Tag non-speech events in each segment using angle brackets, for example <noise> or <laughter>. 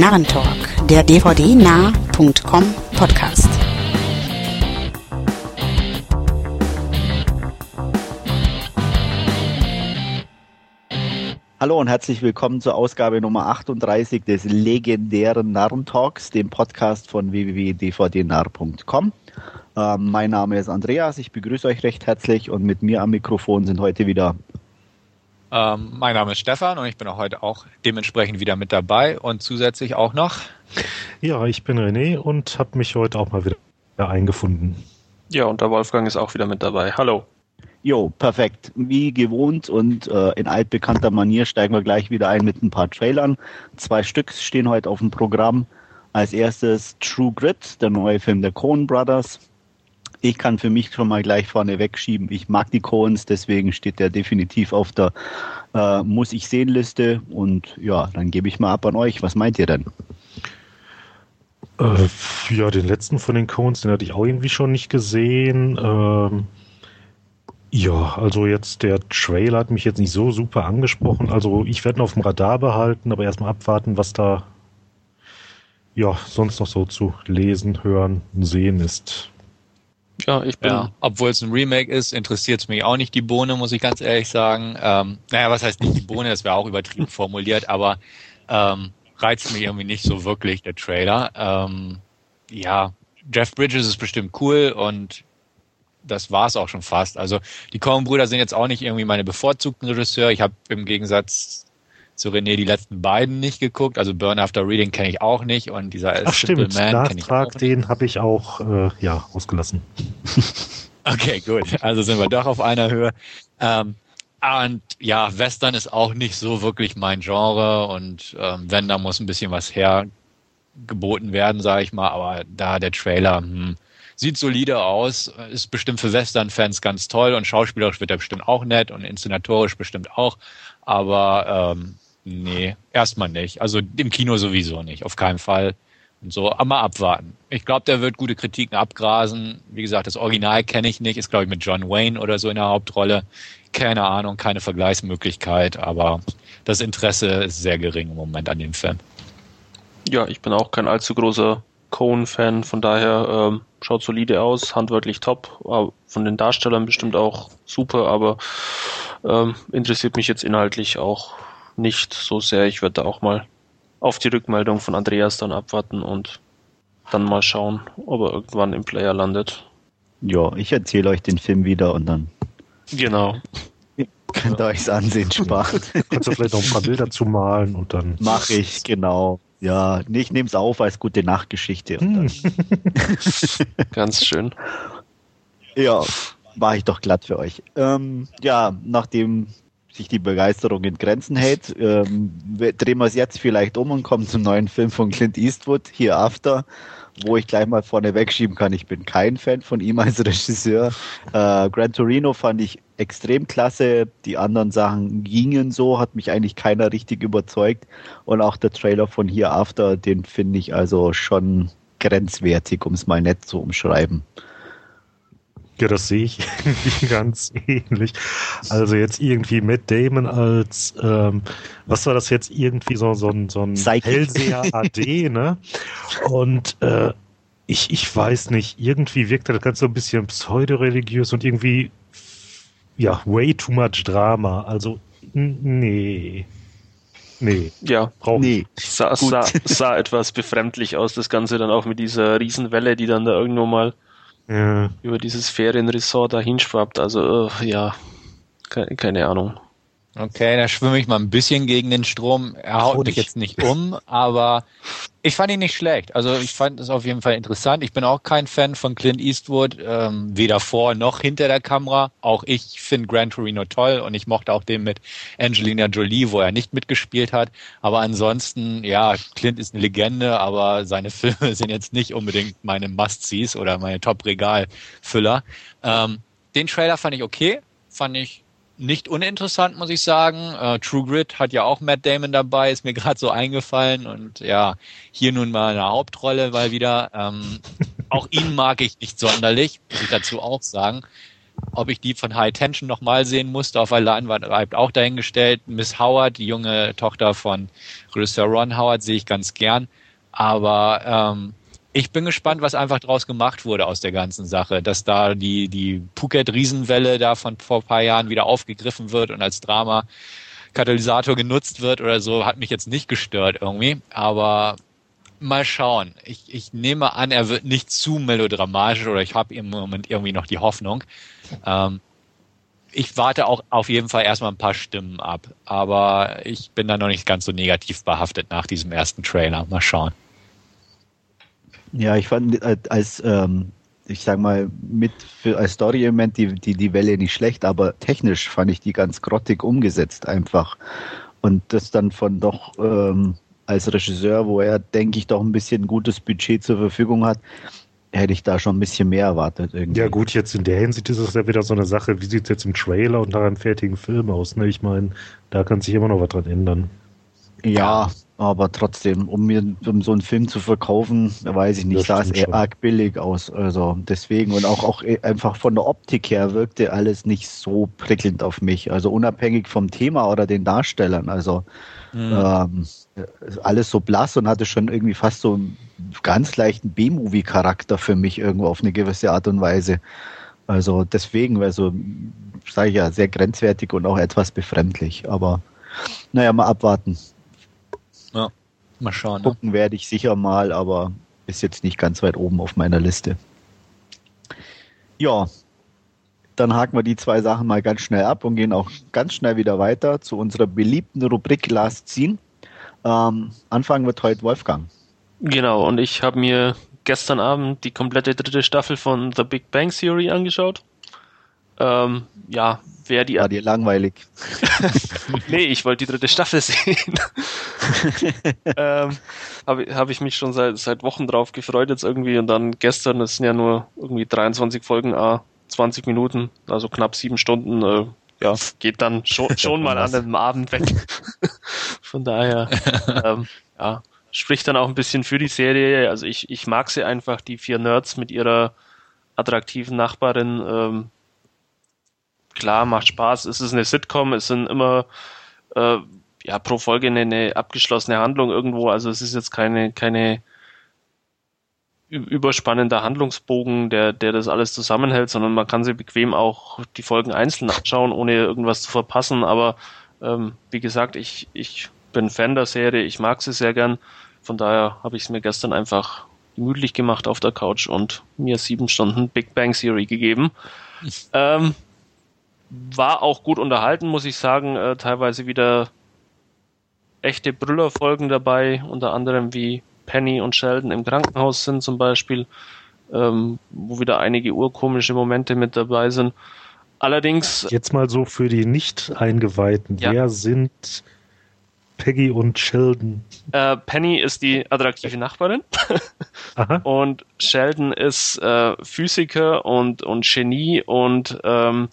Narrentalk, der dvdnah.com Podcast. Hallo und herzlich willkommen zur Ausgabe Nummer 38 des legendären Narrentalks, dem Podcast von www.dvdnarr.com. Ähm, mein Name ist Andreas, ich begrüße euch recht herzlich und mit mir am Mikrofon sind heute wieder ähm, mein Name ist Stefan und ich bin auch heute auch dementsprechend wieder mit dabei und zusätzlich auch noch. Ja, ich bin René und habe mich heute auch mal wieder eingefunden. Ja, und der Wolfgang ist auch wieder mit dabei. Hallo. Jo, perfekt. Wie gewohnt und äh, in altbekannter Manier steigen wir gleich wieder ein mit ein paar Trailern. Zwei Stück stehen heute auf dem Programm. Als erstes True Grit, der neue Film der Coen Brothers. Ich kann für mich schon mal gleich vorne wegschieben. Ich mag die Coens, deswegen steht der definitiv auf der äh, Muss ich sehen Liste. Und ja, dann gebe ich mal ab an euch. Was meint ihr denn? Äh, ja, den letzten von den Coens, den hatte ich auch irgendwie schon nicht gesehen. Ähm, ja, also jetzt der Trailer hat mich jetzt nicht so super angesprochen. Also ich werde ihn auf dem Radar behalten, aber erstmal abwarten, was da ja sonst noch so zu lesen, hören, sehen ist. Ja, ich bin. Ja, obwohl es ein Remake ist, interessiert es mich auch nicht die Bohne, muss ich ganz ehrlich sagen. Ähm, naja, was heißt nicht die Bohne, das wäre auch übertrieben <laughs> formuliert, aber ähm, reizt mich irgendwie nicht so wirklich, der Trailer. Ähm, ja, Jeff Bridges ist bestimmt cool und das war es auch schon fast. Also die Coen-Brüder sind jetzt auch nicht irgendwie meine bevorzugten Regisseure. Ich habe im Gegensatz zu René die letzten beiden nicht geguckt. Also Burn After Reading kenne ich auch nicht und dieser Ach, Simple stimmt. Man kenne ich auch. Den habe ich auch äh, ja ausgelassen. <laughs> okay, gut. Also sind wir doch auf einer Höhe. Ähm, und ja, Western ist auch nicht so wirklich mein Genre und ähm, wenn, da muss ein bisschen was hergeboten werden, sage ich mal. Aber da der Trailer hm, sieht solide aus, ist bestimmt für Western-Fans ganz toll und schauspielerisch wird er bestimmt auch nett und inszenatorisch bestimmt auch. Aber ähm, Nee, erstmal nicht. Also im Kino sowieso nicht, auf keinen Fall. Und so, aber mal abwarten. Ich glaube, der wird gute Kritiken abgrasen. Wie gesagt, das Original kenne ich nicht, ist glaube ich mit John Wayne oder so in der Hauptrolle. Keine Ahnung, keine Vergleichsmöglichkeit, aber das Interesse ist sehr gering im Moment an dem Film. Ja, ich bin auch kein allzu großer Cohen-Fan, von daher ähm, schaut solide aus, handwerklich top, von den Darstellern bestimmt auch super, aber ähm, interessiert mich jetzt inhaltlich auch nicht so sehr. Ich würde auch mal auf die Rückmeldung von Andreas dann abwarten und dann mal schauen, ob er irgendwann im Player landet. Ja, ich erzähle euch den Film wieder und dann. Genau. Könnt ihr euch's ansehen, sparen. Kannst du vielleicht noch ein paar Bilder zu malen und dann. Mach ich, genau. Ja, ich nehme es auf als gute Nachtgeschichte. Hm. <laughs> Ganz schön. Ja, mache ich doch glatt für euch. Ähm, ja, nachdem sich die Begeisterung in Grenzen hält, ähm, drehen wir es jetzt vielleicht um und kommen zum neuen Film von Clint Eastwood, Here After, wo ich gleich mal vorne wegschieben kann. Ich bin kein Fan von ihm als <laughs> Regisseur. Äh, Gran Torino fand ich extrem klasse. Die anderen Sachen gingen so, hat mich eigentlich keiner richtig überzeugt. Und auch der Trailer von Here After, den finde ich also schon grenzwertig, um es mal nett zu umschreiben. Ja, das sehe ich <laughs> ganz ähnlich. Also jetzt irgendwie Matt Damon als, ähm, was war das jetzt irgendwie so, so ein, so ein Hellseher <laughs> AD, ne? Und äh, ich, ich weiß nicht, irgendwie wirkt das Ganze so ein bisschen pseudoreligiös und irgendwie, ja, way too much Drama. Also, nee. Nee. Ja, braucht nee. Sah, sah, sah etwas befremdlich aus, das Ganze dann auch mit dieser Riesenwelle, die dann da irgendwo mal ja. über dieses Ferienresort da hinschwappt. Also, uh, ja, keine, keine Ahnung. Okay, da schwimme ich mal ein bisschen gegen den Strom. Er haut mich jetzt nicht um, aber ich fand ihn nicht schlecht. Also ich fand es auf jeden Fall interessant. Ich bin auch kein Fan von Clint Eastwood, ähm, weder vor noch hinter der Kamera. Auch ich finde Gran Torino toll und ich mochte auch den mit Angelina Jolie, wo er nicht mitgespielt hat. Aber ansonsten, ja, Clint ist eine Legende, aber seine <laughs> Filme sind jetzt nicht unbedingt meine Must-Sees oder meine Top-Regal-Füller. Ähm, den Trailer fand ich okay, fand ich nicht uninteressant, muss ich sagen. Äh, True Grit hat ja auch Matt Damon dabei, ist mir <laughs> gerade so eingefallen. Und ja, hier nun mal eine Hauptrolle, weil wieder. Ähm, <laughs> auch ihn mag ich nicht sonderlich, muss ich dazu auch sagen. ob ich die von High Tension nochmal sehen musste auf der Leinwand, bleibt auch dahingestellt. Miss Howard, die junge Tochter von Regisseur Ron Howard, sehe ich ganz gern. Aber ähm, ich bin gespannt, was einfach draus gemacht wurde aus der ganzen Sache. Dass da die, die Phuket-Riesenwelle da von vor ein paar Jahren wieder aufgegriffen wird und als Drama Katalysator genutzt wird oder so, hat mich jetzt nicht gestört irgendwie. Aber mal schauen. Ich, ich nehme an, er wird nicht zu melodramatisch oder ich habe im Moment irgendwie noch die Hoffnung. Ähm, ich warte auch auf jeden Fall erstmal ein paar Stimmen ab, aber ich bin da noch nicht ganz so negativ behaftet nach diesem ersten Trailer. Mal schauen. Ja, ich fand äh, als, ähm, ich sag mal, mit für als Story-Element die, die, die Welle nicht schlecht, aber technisch fand ich die ganz grottig umgesetzt einfach. Und das dann von doch ähm, als Regisseur, wo er, denke ich, doch ein bisschen gutes Budget zur Verfügung hat, hätte ich da schon ein bisschen mehr erwartet. Irgendwie. Ja gut, jetzt in der Hinsicht ist es ja wieder so eine Sache, wie sieht es jetzt im Trailer und nach einem fertigen Film aus? Ne? Ich meine, da kann sich immer noch was dran ändern. Ja, aber trotzdem, um mir um so einen Film zu verkaufen, weiß ich nicht, sah es eher arg billig aus. Also deswegen und auch, auch einfach von der Optik her wirkte alles nicht so prickelnd auf mich. Also unabhängig vom Thema oder den Darstellern. Also mhm. ähm, alles so blass und hatte schon irgendwie fast so einen ganz leichten B-Movie-Charakter für mich irgendwo auf eine gewisse Art und Weise. Also deswegen, also sage ich ja, sehr grenzwertig und auch etwas befremdlich. Aber naja, mal abwarten. Ja, mal schauen. Ne? Gucken ne? werde ich sicher mal, aber ist jetzt nicht ganz weit oben auf meiner Liste. Ja, dann haken wir die zwei Sachen mal ganz schnell ab und gehen auch ganz schnell wieder weiter zu unserer beliebten Rubrik Last Scene. Ähm, anfangen wird heute Wolfgang. Genau, und ich habe mir gestern Abend die komplette dritte Staffel von The Big Bang Theory angeschaut. Ähm, ja, wer die. War dir langweilig. <laughs> <laughs> nee, ich wollte die dritte Staffel sehen. <laughs> ähm, Habe hab ich mich schon seit, seit Wochen drauf gefreut jetzt irgendwie und dann gestern, das sind ja nur irgendwie 23 Folgen, ah, 20 Minuten, also knapp sieben Stunden, äh, ja, geht dann schon, schon mal an einem Abend weg. Von daher, ähm, ja, spricht dann auch ein bisschen für die Serie. Also ich, ich mag sie einfach, die vier Nerds mit ihrer attraktiven Nachbarin. Ähm, klar, macht Spaß. Es ist eine Sitcom, es sind immer äh, ja pro Folge eine, eine abgeschlossene Handlung irgendwo. Also es ist jetzt keine, keine überspannender Handlungsbogen, der, der das alles zusammenhält, sondern man kann sie bequem auch die Folgen einzeln anschauen, ohne irgendwas zu verpassen. Aber ähm, wie gesagt, ich, ich bin Fan der Serie, ich mag sie sehr gern. Von daher habe ich es mir gestern einfach gemütlich gemacht auf der Couch und mir sieben Stunden Big Bang Theory gegeben. <laughs> ähm, war auch gut unterhalten, muss ich sagen. Äh, teilweise wieder echte Brüllerfolgen dabei, unter anderem wie Penny und Sheldon im Krankenhaus sind zum Beispiel, ähm, wo wieder einige urkomische Momente mit dabei sind. Allerdings. Jetzt mal so für die Nicht-Eingeweihten. Ja. Wer sind Peggy und Sheldon? Äh, Penny ist die attraktive Nachbarin. <laughs> und Sheldon ist äh, Physiker und, und Genie und ähm,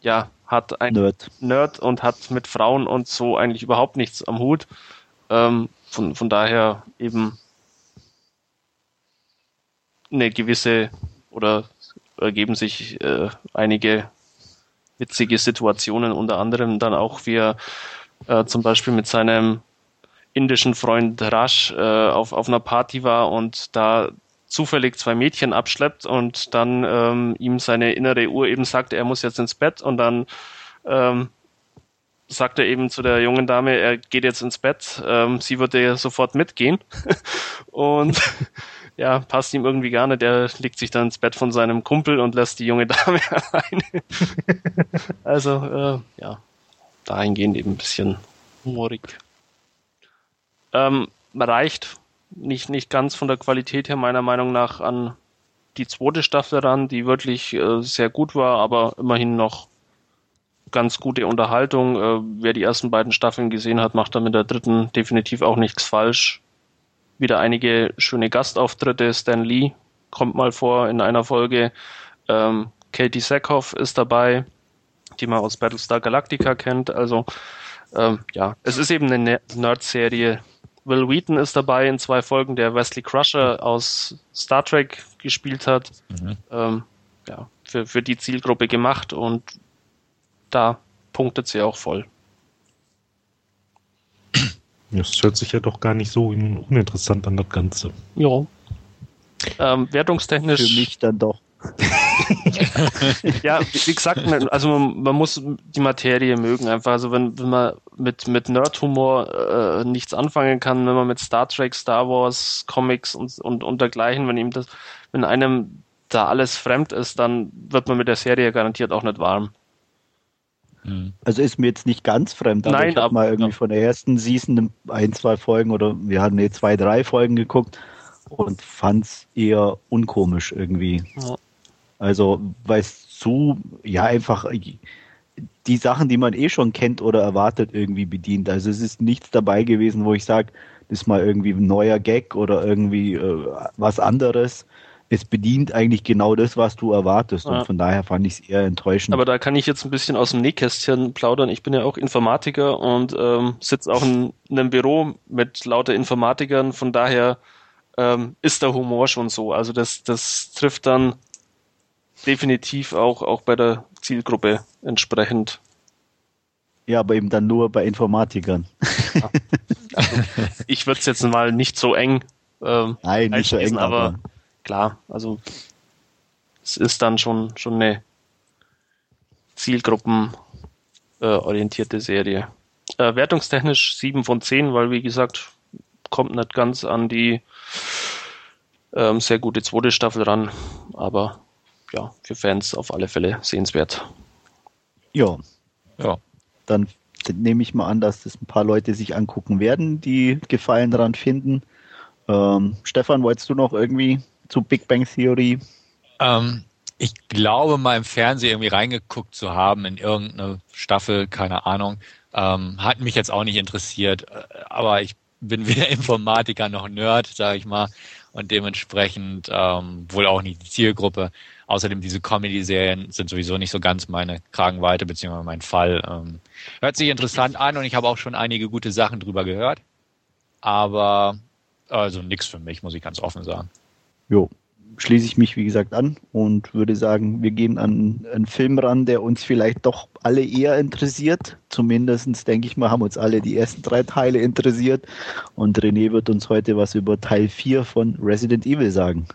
ja, hat ein Nerd. Nerd und hat mit Frauen und so eigentlich überhaupt nichts am Hut. Ähm, von, von daher eben eine gewisse oder ergeben sich äh, einige witzige Situationen, unter anderem dann auch wie er äh, zum Beispiel mit seinem indischen Freund Rash äh, auf, auf einer Party war und da zufällig zwei Mädchen abschleppt und dann ähm, ihm seine innere Uhr eben sagt, er muss jetzt ins Bett und dann ähm, sagt er eben zu der jungen Dame, er geht jetzt ins Bett, ähm, sie würde sofort mitgehen <laughs> und <laughs> ja, passt ihm irgendwie gar nicht. Er legt sich dann ins Bett von seinem Kumpel und lässt die junge Dame <laughs> alleine. also, äh, ja, dahingehend eben ein bisschen humorig. Ähm, reicht nicht, nicht ganz von der Qualität her meiner Meinung nach an die zweite Staffel ran, die wirklich äh, sehr gut war, aber immerhin noch ganz gute Unterhaltung. Äh, wer die ersten beiden Staffeln gesehen hat, macht da mit der dritten definitiv auch nichts falsch wieder einige schöne Gastauftritte. Stan Lee kommt mal vor in einer Folge. Ähm, Katie Sackhoff ist dabei, die man aus Battlestar Galactica kennt. Also ähm, ja, es ist eben eine Nerd-Serie. Will Wheaton ist dabei in zwei Folgen, der Wesley Crusher aus Star Trek gespielt hat. Mhm. Ähm, ja, für, für die Zielgruppe gemacht und da punktet sie auch voll. Das hört sich ja doch gar nicht so uninteressant an, das Ganze. Ja. Ähm, wertungstechnisch. Für mich dann doch. <laughs> <laughs> ja, wie gesagt, also man, man, muss die Materie mögen einfach. Also wenn, wenn man mit, mit Nerdhumor äh, nichts anfangen kann, wenn man mit Star Trek, Star Wars, Comics und, und, und dergleichen, wenn ihm das, wenn einem da alles fremd ist, dann wird man mit der Serie garantiert auch nicht warm. Hm. Also ist mir jetzt nicht ganz fremd, aber Nein, ich habe mal irgendwie ja. von der ersten Season ein, zwei Folgen oder wir hatten nee, zwei, drei Folgen geguckt und fand es eher unkomisch irgendwie. Ja. Also, weil es zu, ja, einfach die Sachen, die man eh schon kennt oder erwartet, irgendwie bedient. Also es ist nichts dabei gewesen, wo ich sage, das ist mal irgendwie ein neuer Gag oder irgendwie äh, was anderes. Es bedient eigentlich genau das, was du erwartest. Ja. Und von daher fand ich es eher enttäuschend. Aber da kann ich jetzt ein bisschen aus dem Nähkästchen plaudern. Ich bin ja auch Informatiker und ähm, sitze auch in, in einem Büro mit lauter Informatikern. Von daher ähm, ist der Humor schon so. Also das, das trifft dann definitiv auch, auch bei der Zielgruppe entsprechend. Ja, aber eben dann nur bei Informatikern. Ja. Also, ich würde es jetzt mal nicht so eng. Ähm, Nein, nicht so eng, aber, aber klar, also es ist dann schon, schon eine zielgruppenorientierte äh, Serie. Äh, wertungstechnisch 7 von 10, weil wie gesagt, kommt nicht ganz an die ähm, sehr gute zweite Staffel ran, aber ja, für Fans auf alle Fälle sehenswert. Ja. Ja. Dann nehme ich mal an, dass das ein paar Leute sich angucken werden, die Gefallen daran finden. Ähm, Stefan, wolltest du noch irgendwie zu Big Bang Theory? Ähm, ich glaube mal im Fernsehen irgendwie reingeguckt zu haben in irgendeine Staffel, keine Ahnung. Ähm, hat mich jetzt auch nicht interessiert, äh, aber ich bin <laughs> weder Informatiker noch Nerd, sage ich mal, und dementsprechend ähm, wohl auch nicht die Zielgruppe. Außerdem diese Comedy-Serien sind sowieso nicht so ganz meine Kragenweite beziehungsweise mein Fall. Ähm, hört sich interessant an und ich habe auch schon einige gute Sachen drüber gehört, aber also nichts für mich, muss ich ganz offen sagen. Jo, schließe ich mich, wie gesagt, an und würde sagen, wir gehen an einen Film ran, der uns vielleicht doch alle eher interessiert. Zumindest, denke ich mal, haben uns alle die ersten drei Teile interessiert. Und René wird uns heute was über Teil 4 von Resident Evil sagen.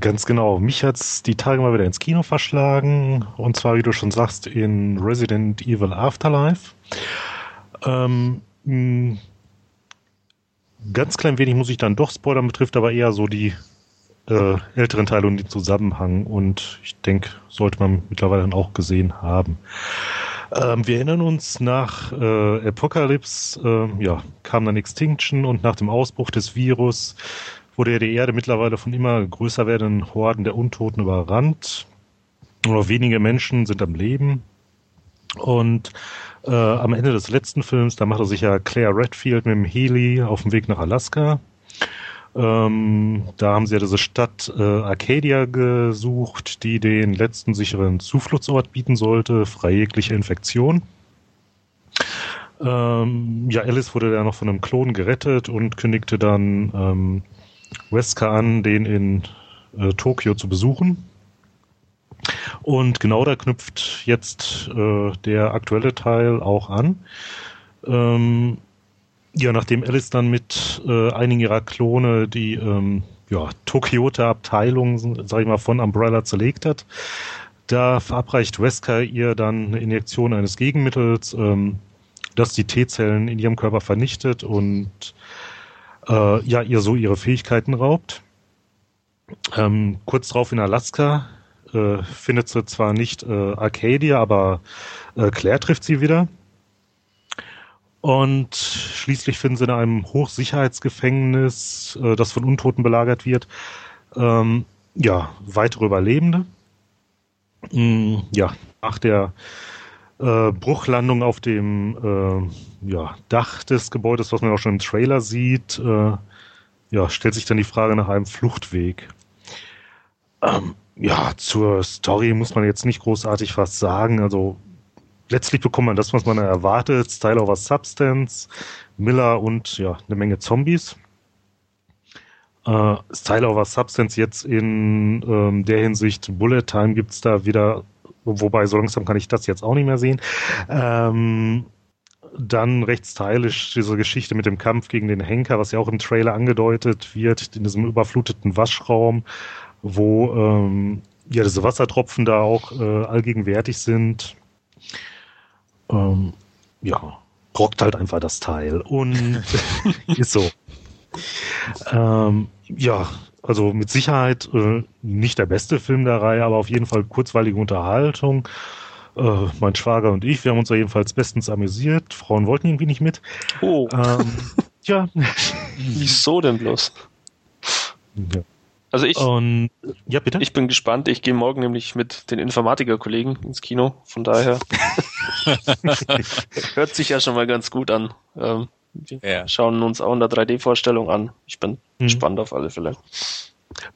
Ganz genau. Mich hat es die Tage mal wieder ins Kino verschlagen. Und zwar, wie du schon sagst, in Resident Evil Afterlife. Ähm, ganz klein wenig muss ich dann doch spoilern, betrifft aber eher so die äh, älteren Teile und den Zusammenhang und ich denke, sollte man mittlerweile dann auch gesehen haben. Ähm, wir erinnern uns, nach äh, Apocalypse äh, ja, kam dann Extinction und nach dem Ausbruch des Virus wurde ja die Erde mittlerweile von immer größer werdenden Horden der Untoten überrannt. Nur wenige Menschen sind am Leben. Und äh, am Ende des letzten Films, da machte sich ja Claire Redfield mit dem Heli auf dem Weg nach Alaska. Ähm, da haben sie ja diese Stadt äh, Arcadia gesucht, die den letzten sicheren Zufluchtsort bieten sollte, frei jegliche Infektion. Ähm, ja, Alice wurde da noch von einem Klon gerettet und kündigte dann ähm, Wesker an, den in äh, Tokio zu besuchen. Und genau da knüpft jetzt äh, der aktuelle Teil auch an. Ähm, ja, nachdem Alice dann mit äh, einigen ihrer Klone die ähm, ja, Tokioter-Abteilung, sag ich mal, von Umbrella zerlegt hat, da verabreicht Wesker ihr dann eine Injektion eines Gegenmittels, ähm, das die T-Zellen in ihrem Körper vernichtet und äh, ja, ihr so ihre Fähigkeiten raubt. Ähm, kurz darauf in Alaska äh, findet sie zwar nicht äh, Arcadia, aber äh, Claire trifft sie wieder und schließlich finden sie in einem Hochsicherheitsgefängnis, äh, das von Untoten belagert wird, ähm, ja, weitere Überlebende. Mm, ja, nach der äh, Bruchlandung auf dem äh, ja, Dach des Gebäudes, was man auch schon im Trailer sieht, äh, ja, stellt sich dann die Frage nach einem Fluchtweg. Ähm, ja, zur Story muss man jetzt nicht großartig was sagen. Also letztlich bekommt man das, was man erwartet. Style over Substance, Miller und ja, eine Menge Zombies. Äh, Style over Substance jetzt in ähm, der Hinsicht, Bullet Time gibt's da wieder, wobei so langsam kann ich das jetzt auch nicht mehr sehen. Ähm, dann recht stylisch diese Geschichte mit dem Kampf gegen den Henker, was ja auch im Trailer angedeutet wird, in diesem überfluteten Waschraum, wo ähm, ja diese Wassertropfen da auch äh, allgegenwärtig sind. Ähm, ja, rockt halt einfach das Teil und <laughs> ist so. Ähm, ja, also mit Sicherheit äh, nicht der beste Film der Reihe, aber auf jeden Fall kurzweilige Unterhaltung. Äh, mein Schwager und ich, wir haben uns da jedenfalls bestens amüsiert. Frauen wollten irgendwie nicht mit. Oh. Ähm, <laughs> ja. Wieso denn bloß? Ja. Also ich, und, ja, bitte? ich bin gespannt. Ich gehe morgen nämlich mit den Informatiker-Kollegen ins Kino. Von daher <laughs> <laughs> hört sich ja schon mal ganz gut an. Ähm, wir ja. schauen uns auch in der 3D-Vorstellung an. Ich bin mhm. gespannt auf alle Fälle.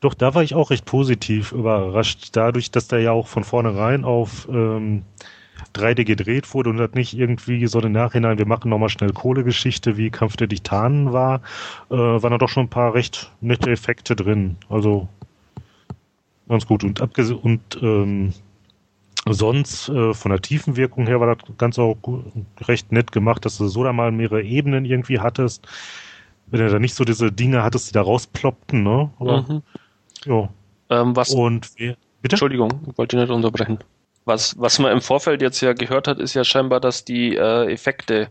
Doch, da war ich auch recht positiv überrascht, dadurch, dass der ja auch von vornherein auf ähm, 3D gedreht wurde und hat nicht irgendwie so im Nachhinein, wir machen nochmal schnell Kohlegeschichte, wie Kampf der Titanen war, äh, waren da doch schon ein paar recht nette Effekte drin. Also ganz gut. Und abgesehen und ähm, sonst äh, von der Tiefenwirkung her war das Ganze auch gut, recht nett gemacht, dass du so da mal mehrere Ebenen irgendwie hattest wenn er da nicht so diese Dinge hattest, die da rausploppten, ne? Aber, mhm. ja. Ähm, was, Und bitte? Entschuldigung, ich wollte nicht unterbrechen. Was, was man im Vorfeld jetzt ja gehört hat, ist ja scheinbar, dass die äh, Effekte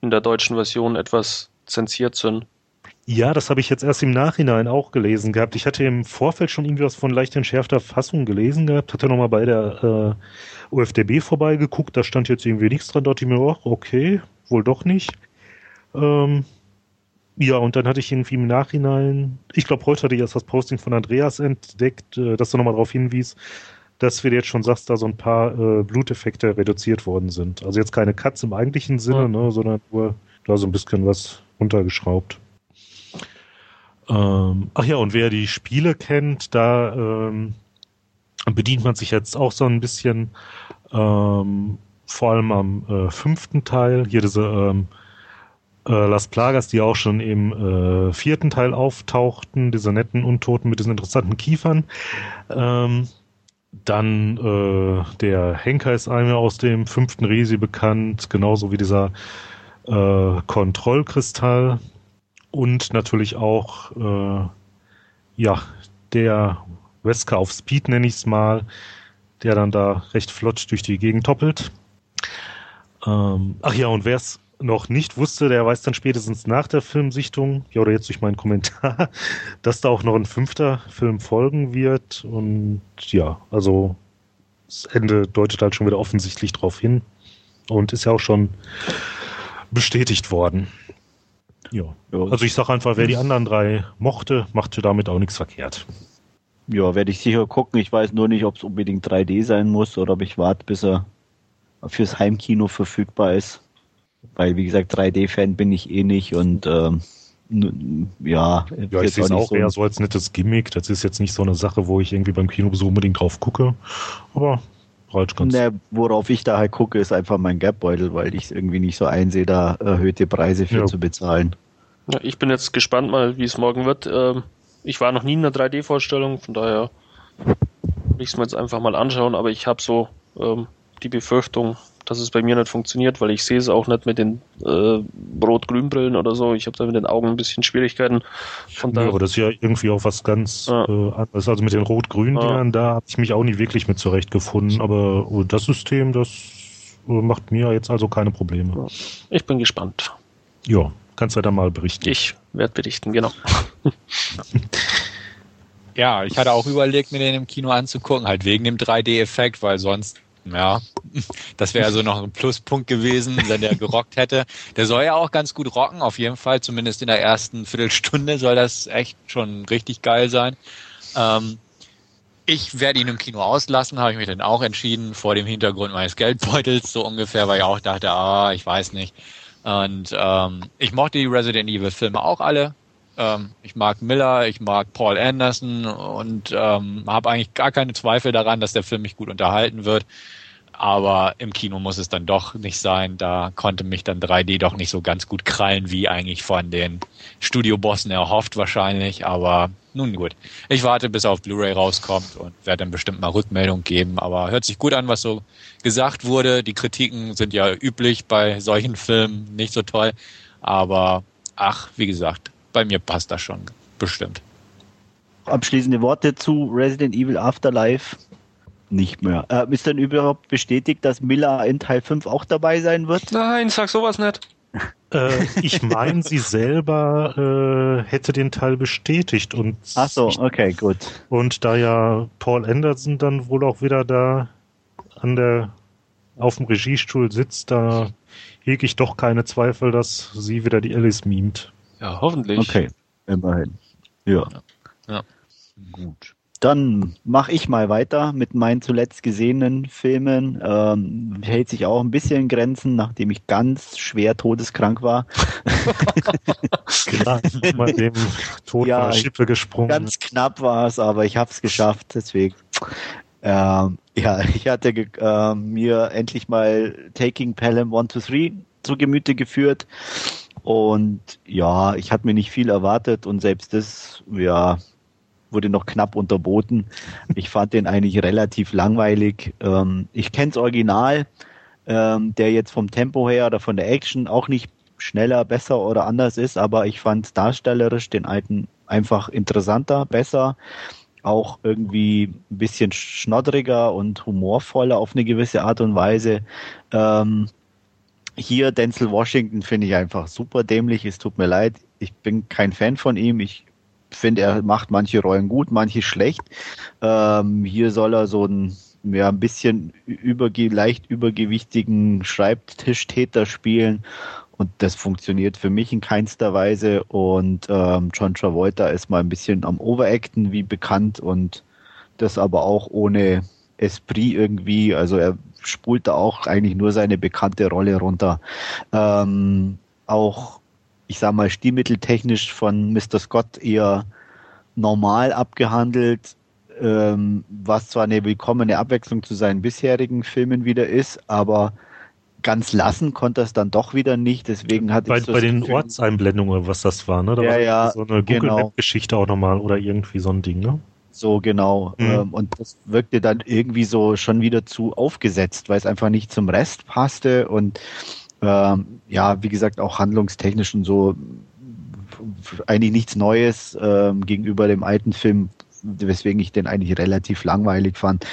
in der deutschen Version etwas zensiert sind. Ja, das habe ich jetzt erst im Nachhinein auch gelesen gehabt. Ich hatte im Vorfeld schon irgendwie was von leicht entschärfter Fassung gelesen gehabt, hatte nochmal bei der äh, UFDB vorbeigeguckt, da stand jetzt irgendwie nichts dran, dachte ich mir, oh, okay, wohl doch nicht. Ähm, ja, und dann hatte ich irgendwie im Nachhinein, ich glaube, heute hatte ich erst das Posting von Andreas entdeckt, äh, dass du nochmal darauf hinwies, dass wir jetzt schon sagst, da so ein paar äh, Bluteffekte reduziert worden sind. Also jetzt keine Cuts im eigentlichen Sinne, ja. ne, sondern nur da so ein bisschen was runtergeschraubt. Ähm, ach ja, und wer die Spiele kennt, da ähm, bedient man sich jetzt auch so ein bisschen, ähm, vor allem am äh, fünften Teil, hier diese ähm, äh, Las Plagas, die auch schon im äh, vierten Teil auftauchten, diese netten Untoten mit diesen interessanten Kiefern. Ähm, dann äh, der Henker ist einem aus dem fünften Resi bekannt, genauso wie dieser äh, Kontrollkristall und natürlich auch äh, ja der Wesker auf Speed nenne ich es mal, der dann da recht flott durch die Gegend toppelt. Ähm, ach ja, und wer es noch nicht wusste, der weiß dann spätestens nach der Filmsichtung, ja oder jetzt durch meinen Kommentar, <laughs> dass da auch noch ein fünfter Film folgen wird. Und ja, also das Ende deutet halt schon wieder offensichtlich drauf hin und ist ja auch schon bestätigt worden. Ja. Also ich sage einfach, wer die anderen drei mochte, machte damit auch nichts verkehrt. Ja, werde ich sicher gucken. Ich weiß nur nicht, ob es unbedingt 3D sein muss oder ob ich warte, bis er fürs Heimkino verfügbar ist. Weil, wie gesagt, 3D-Fan bin ich eh nicht und ähm, ja. Ja, ich sehe es auch so eher so als nettes Gimmick. Das ist jetzt nicht so eine Sache, wo ich irgendwie beim Kinobesuch unbedingt drauf gucke. Aber Ne, worauf ich da halt gucke, ist einfach mein Gap-Beutel, weil ich es irgendwie nicht so einsehe, da erhöhte Preise für ja. zu bezahlen. Ja, ich bin jetzt gespannt mal, wie es morgen wird. Ähm, ich war noch nie in einer 3D-Vorstellung, von daher will ich es mir jetzt einfach mal anschauen, aber ich habe so ähm, die Befürchtung, dass es bei mir nicht funktioniert, weil ich sehe es auch nicht mit den äh, Rot-Grün-Brillen oder so. Ich habe da mit den Augen ein bisschen Schwierigkeiten. Von ja, aber das ist ja irgendwie auch was ganz ja. äh, anderes. Also mit den Rot-Grün-Dingern, ja. da habe ich mich auch nie wirklich mit zurechtgefunden. Aber oh, das System, das äh, macht mir jetzt also keine Probleme. Ich bin gespannt. Ja, kannst du da mal berichten. Ich werde berichten, genau. <laughs> Ja, ich hatte auch überlegt, mir den im Kino anzugucken, halt wegen dem 3D-Effekt, weil sonst ja, das wäre also noch ein Pluspunkt gewesen, wenn der gerockt hätte. Der soll ja auch ganz gut rocken, auf jeden Fall. Zumindest in der ersten Viertelstunde soll das echt schon richtig geil sein. Ähm, ich werde ihn im Kino auslassen, habe ich mich dann auch entschieden, vor dem Hintergrund meines Geldbeutels, so ungefähr, weil ich auch dachte, ah, ich weiß nicht. Und ähm, ich mochte die Resident Evil Filme auch alle. Ähm, ich mag Miller, ich mag Paul Anderson und ähm, habe eigentlich gar keine Zweifel daran, dass der Film mich gut unterhalten wird. aber im Kino muss es dann doch nicht sein. Da konnte mich dann 3D doch nicht so ganz gut krallen, wie eigentlich von den Studiobossen erhofft wahrscheinlich. Aber nun gut. Ich warte, bis er auf Blu-ray rauskommt und werde dann bestimmt mal Rückmeldung geben. Aber hört sich gut an, was so gesagt wurde. Die Kritiken sind ja üblich bei solchen Filmen, nicht so toll. Aber ach, wie gesagt, bei mir passt das schon bestimmt. Abschließende Worte zu Resident Evil Afterlife nicht mehr. Äh, ist denn überhaupt bestätigt, dass Miller in Teil 5 auch dabei sein wird? Nein, sag sowas nicht. äh, ich meine, sie selber äh, hätte den Teil bestätigt und. Ach so, okay, gut. Und da ja Paul Anderson dann wohl auch wieder da an der auf dem Regiestuhl sitzt, da hege ich doch keine Zweifel, dass sie wieder die Alice mimt. Ja, hoffentlich. Okay, immerhin. Ja. ja. ja. Gut. Dann mache ich mal weiter mit meinen zuletzt gesehenen Filmen. Ähm, hält sich auch ein bisschen in Grenzen, nachdem ich ganz schwer todeskrank war. Gerade mal dem Tod ja, von der Schippe gesprungen. Ganz knapp war es, aber ich habe es geschafft. Deswegen. Ähm, ja, ich hatte äh, mir endlich mal Taking Pelham 1 to 3 zu Gemüte geführt. Und ja, ich hatte mir nicht viel erwartet und selbst das, ja, wurde noch knapp unterboten. Ich fand den eigentlich relativ langweilig. Ähm, ich kenne das Original, ähm, der jetzt vom Tempo her oder von der Action auch nicht schneller, besser oder anders ist, aber ich fand darstellerisch den alten einfach interessanter, besser, auch irgendwie ein bisschen schnoddriger und humorvoller auf eine gewisse Art und Weise. Ähm, hier Denzel Washington finde ich einfach super dämlich. Es tut mir leid. Ich bin kein Fan von ihm. Ich finde, er macht manche Rollen gut, manche schlecht. Ähm, hier soll er so ein ja, ein bisschen überge leicht übergewichtigen Schreibtischtäter spielen und das funktioniert für mich in keinster Weise und ähm, John Travolta ist mal ein bisschen am Overacten wie bekannt und das aber auch ohne Esprit irgendwie, also er spult da auch eigentlich nur seine bekannte Rolle runter. Ähm, auch ich sag mal, stilmitteltechnisch von Mr. Scott eher normal abgehandelt, ähm, was zwar eine willkommene Abwechslung zu seinen bisherigen Filmen wieder ist, aber ganz lassen konnte es dann doch wieder nicht. Deswegen hat bei, bei den Gefühl, Ortseinblendungen, was das war, ne? Da ja, war ja, so eine Google genau. Auch nochmal oder irgendwie so ein Ding, ne? So genau. Mhm. Ähm, und das wirkte dann irgendwie so schon wieder zu aufgesetzt, weil es einfach nicht zum Rest passte und ähm, ja, wie gesagt, auch handlungstechnisch und so eigentlich nichts Neues ähm, gegenüber dem alten Film, weswegen ich den eigentlich relativ langweilig fand.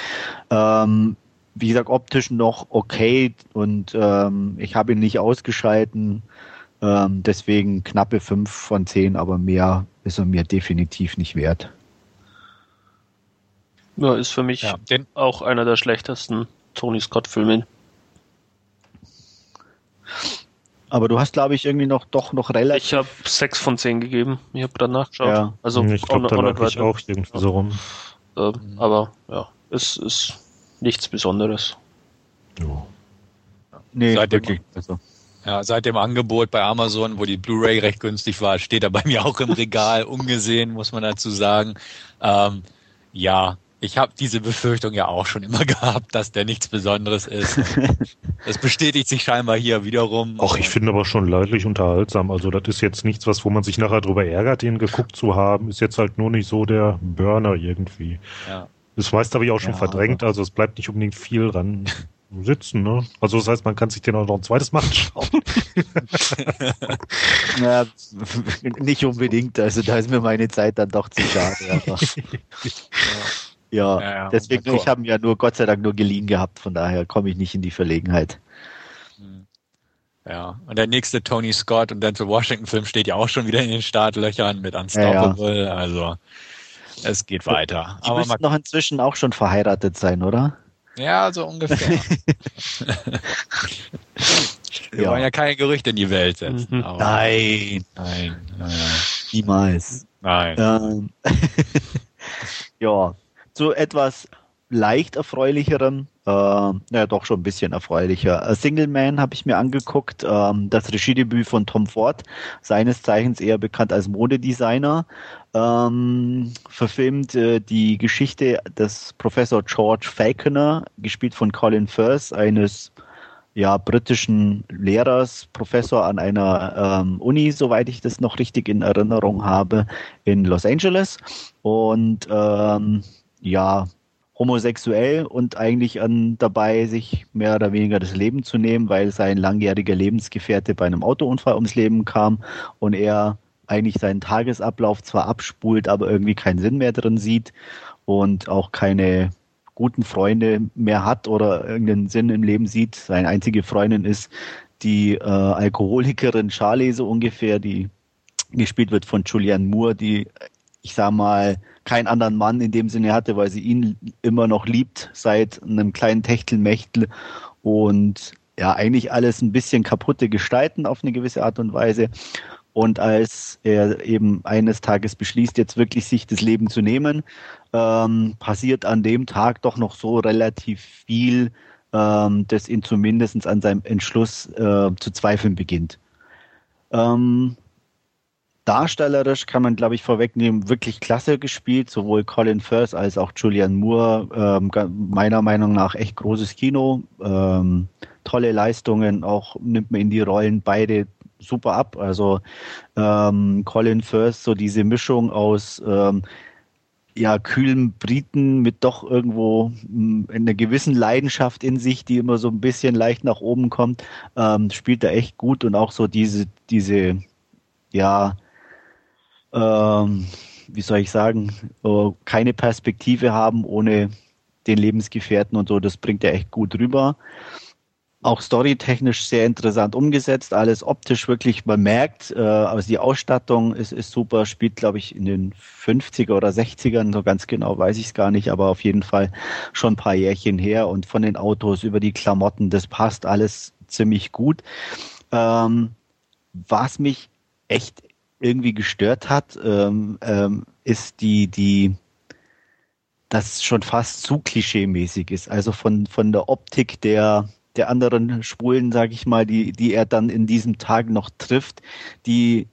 Ähm, wie gesagt, optisch noch okay und ähm, ich habe ihn nicht ausgeschalten. Ähm, deswegen knappe 5 von 10, aber mehr ist er mir definitiv nicht wert. Ja, ist für mich ja, auch einer der schlechtesten Tony Scott-Filme. Aber du hast, glaube ich, irgendwie noch doch noch relativ. Ich habe sechs von zehn gegeben. Ich habe danach geschaut. Ja. Also ich glaube, da lag ich auch irgendwie so rum. Äh, aber ja, es ist nichts Besonderes. Ja. Nee, seit dem, also. ja, seit dem Angebot bei Amazon, wo die Blu-ray recht günstig war, steht er bei mir auch im Regal, <laughs> ungesehen, muss man dazu sagen. Ähm, ja, ich habe diese Befürchtung ja auch schon immer <laughs> gehabt, dass der nichts Besonderes ist. <laughs> das bestätigt sich scheinbar hier wiederum. Auch ich finde aber schon leidlich unterhaltsam. Also das ist jetzt nichts, was wo man sich nachher drüber ärgert, den geguckt zu haben. Ist jetzt halt nur nicht so der Burner irgendwie. Ja. Das meiste habe ich auch schon ja, verdrängt, also es bleibt nicht unbedingt viel dran <laughs> sitzen, ne? Also das heißt, man kann sich den auch noch ein zweites Mal anschauen. ja, nicht unbedingt, also da ist mir meine Zeit dann doch zu schade. Ja, ja, ja deswegen, ich habe ja nur Gott sei Dank nur geliehen gehabt, von daher komme ich nicht in die Verlegenheit. Hm. Ja, und der nächste Tony Scott und Denzel Washington Film steht ja auch schon wieder in den Startlöchern mit Unstoppable, ja, also es geht weiter. Die Aber müssen noch inzwischen auch schon verheiratet sein, oder? Ja, so ungefähr. <laughs> Wir ja. wollen ja keine Gerüchte in die Welt setzen. Mhm. nein. Nein. Nein. Niemals. Nein. Ähm, <laughs> ja, so etwas leicht erfreulicherem, äh, ja doch schon ein bisschen erfreulicher. A Single Man habe ich mir angeguckt, ähm, das Regiedebüt von Tom Ford, seines Zeichens eher bekannt als Modedesigner, ähm, verfilmt äh, die Geschichte des Professor George Falconer, gespielt von Colin Firth, eines ja, britischen Lehrers, Professor an einer ähm, Uni, soweit ich das noch richtig in Erinnerung habe, in Los Angeles. Und ähm, ja, homosexuell und eigentlich an dabei, sich mehr oder weniger das Leben zu nehmen, weil sein langjähriger Lebensgefährte bei einem Autounfall ums Leben kam und er eigentlich seinen Tagesablauf zwar abspult, aber irgendwie keinen Sinn mehr drin sieht und auch keine guten Freunde mehr hat oder irgendeinen Sinn im Leben sieht. Seine einzige Freundin ist die äh, Alkoholikerin Charlie so ungefähr, die gespielt wird von Julianne Moore, die ich sag mal keinen anderen Mann in dem Sinne hatte, weil sie ihn immer noch liebt seit einem kleinen Techtelmechtel und ja eigentlich alles ein bisschen kaputte gestalten auf eine gewisse Art und Weise. Und als er eben eines Tages beschließt, jetzt wirklich sich das Leben zu nehmen, ähm, passiert an dem Tag doch noch so relativ viel, ähm, das ihn zumindest an seinem Entschluss äh, zu zweifeln beginnt. Ähm, darstellerisch kann man, glaube ich, vorwegnehmen, wirklich klasse gespielt, sowohl Colin Firth als auch Julian Moore, ähm, meiner Meinung nach echt großes Kino, ähm, tolle Leistungen, auch nimmt man in die Rollen beide super ab. Also ähm, Colin Firth, so diese Mischung aus ähm, ja, kühlen Briten mit doch irgendwo mh, hm, einer gewissen Leidenschaft in sich, die immer so ein bisschen leicht nach oben kommt, ähm, spielt er echt gut und auch so diese, diese, ja, ähm, wie soll ich sagen, äh, keine Perspektive haben ohne den Lebensgefährten und so, das bringt er echt gut rüber auch storytechnisch sehr interessant umgesetzt, alles optisch wirklich bemerkt. Äh, also die Ausstattung ist, ist super, spielt glaube ich in den 50er oder 60ern, so ganz genau weiß ich es gar nicht, aber auf jeden Fall schon ein paar Jährchen her und von den Autos über die Klamotten, das passt alles ziemlich gut. Ähm, was mich echt irgendwie gestört hat, ähm, ähm, ist die, die, das schon fast zu klischee-mäßig ist. Also von, von der Optik der, der anderen Schwulen, sage ich mal, die, die er dann in diesem Tag noch trifft, die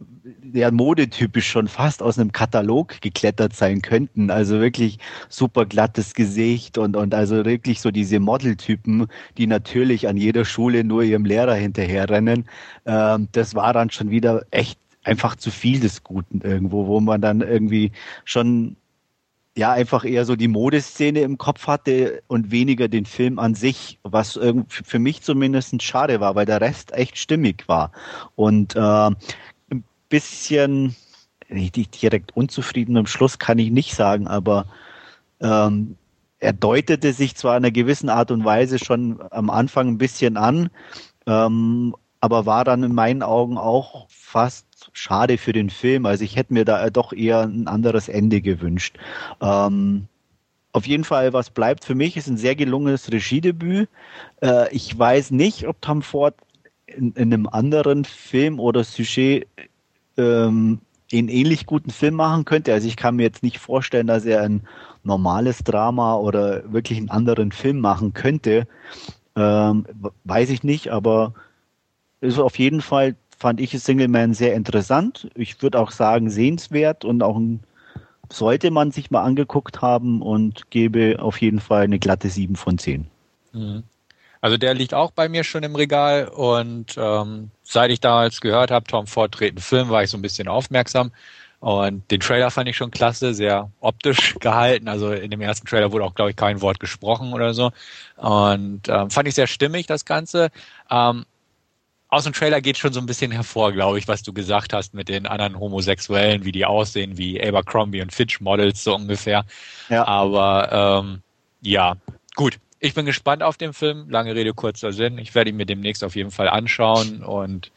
der modetypisch schon fast aus einem Katalog geklettert sein könnten. Also wirklich super glattes Gesicht und, und also wirklich so diese Modeltypen, die natürlich an jeder Schule nur ihrem Lehrer hinterherrennen. Ähm, das war dann schon wieder echt einfach zu viel des Guten irgendwo, wo man dann irgendwie schon ja einfach eher so die Modeszene im Kopf hatte und weniger den Film an sich, was für mich zumindest schade war, weil der Rest echt stimmig war. Und äh, ein bisschen nicht direkt unzufrieden am Schluss kann ich nicht sagen, aber ähm, er deutete sich zwar in einer gewissen Art und Weise schon am Anfang ein bisschen an, ähm, aber war dann in meinen Augen auch fast schade für den Film. Also ich hätte mir da doch eher ein anderes Ende gewünscht. Ähm, auf jeden Fall, was bleibt für mich, ist ein sehr gelungenes Regiedebüt. Äh, ich weiß nicht, ob Tom Ford in, in einem anderen Film oder Sujet ähm, einen ähnlich guten Film machen könnte. Also ich kann mir jetzt nicht vorstellen, dass er ein normales Drama oder wirklich einen anderen Film machen könnte. Ähm, weiß ich nicht, aber ist auf jeden Fall fand ich Single Man sehr interessant. Ich würde auch sagen sehenswert und auch ein, sollte man sich mal angeguckt haben und gebe auf jeden Fall eine glatte 7 von 10. Mhm. Also der liegt auch bei mir schon im Regal und ähm, seit ich damals gehört habe, Tom Ford dreht einen Film, war ich so ein bisschen aufmerksam. Und den Trailer fand ich schon klasse, sehr optisch gehalten. Also in dem ersten Trailer wurde auch, glaube ich, kein Wort gesprochen oder so. Und ähm, fand ich sehr stimmig, das Ganze. Ähm, aus dem Trailer geht schon so ein bisschen hervor, glaube ich, was du gesagt hast mit den anderen Homosexuellen, wie die aussehen, wie Abercrombie und Fitch Models so ungefähr. Ja. Aber ähm, ja, gut. Ich bin gespannt auf den Film. Lange Rede, kurzer Sinn. Ich werde ihn mir demnächst auf jeden Fall anschauen und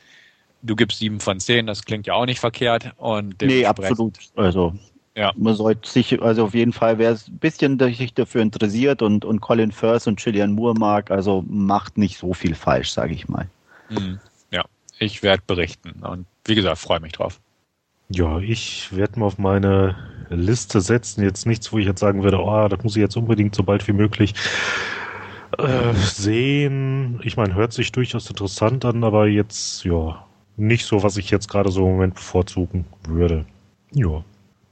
du gibst sieben von zehn. Das klingt ja auch nicht verkehrt. Und nee, absolut. Also ja. Man sollte sich, also auf jeden Fall, wer ein bisschen sich dafür interessiert und, und Colin Firth und Gillian Moore mag, also macht nicht so viel falsch, sage ich mal. Mhm. Ja, ich werde berichten und wie gesagt, freue mich drauf. Ja, ich werde mal auf meine Liste setzen. Jetzt nichts, wo ich jetzt sagen würde, oh, das muss ich jetzt unbedingt so bald wie möglich äh, sehen. Ich meine, hört sich durchaus interessant an, aber jetzt, ja, nicht so, was ich jetzt gerade so im Moment bevorzugen würde. Ja.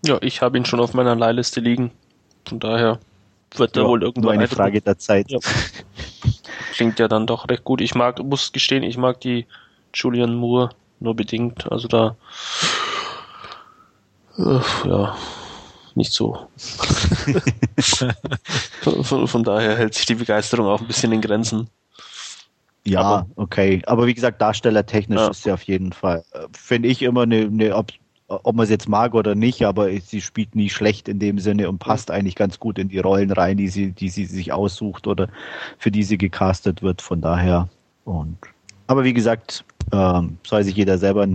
Ja, ich habe ihn schon auf meiner Leihliste liegen. Von daher wird er ja, wohl irgendwann. Nur eine Frage der Zeit. Ja. <laughs> Klingt ja dann doch recht gut. Ich mag, muss gestehen, ich mag die Julian Moore nur bedingt. Also da, äh, ja, nicht so. <laughs> von, von, daher hält sich die Begeisterung auch ein bisschen in Grenzen. Ja, aber, okay. Aber wie gesagt, darstellertechnisch ja. ist sie auf jeden Fall, äh, finde ich immer eine, eine ob, man es jetzt mag oder nicht, aber sie spielt nie schlecht in dem Sinne und passt eigentlich ganz gut in die Rollen rein, die sie, die sie sich aussucht oder für die sie gecastet wird. Von daher. Und aber wie gesagt, ähm, soll sich jeder selber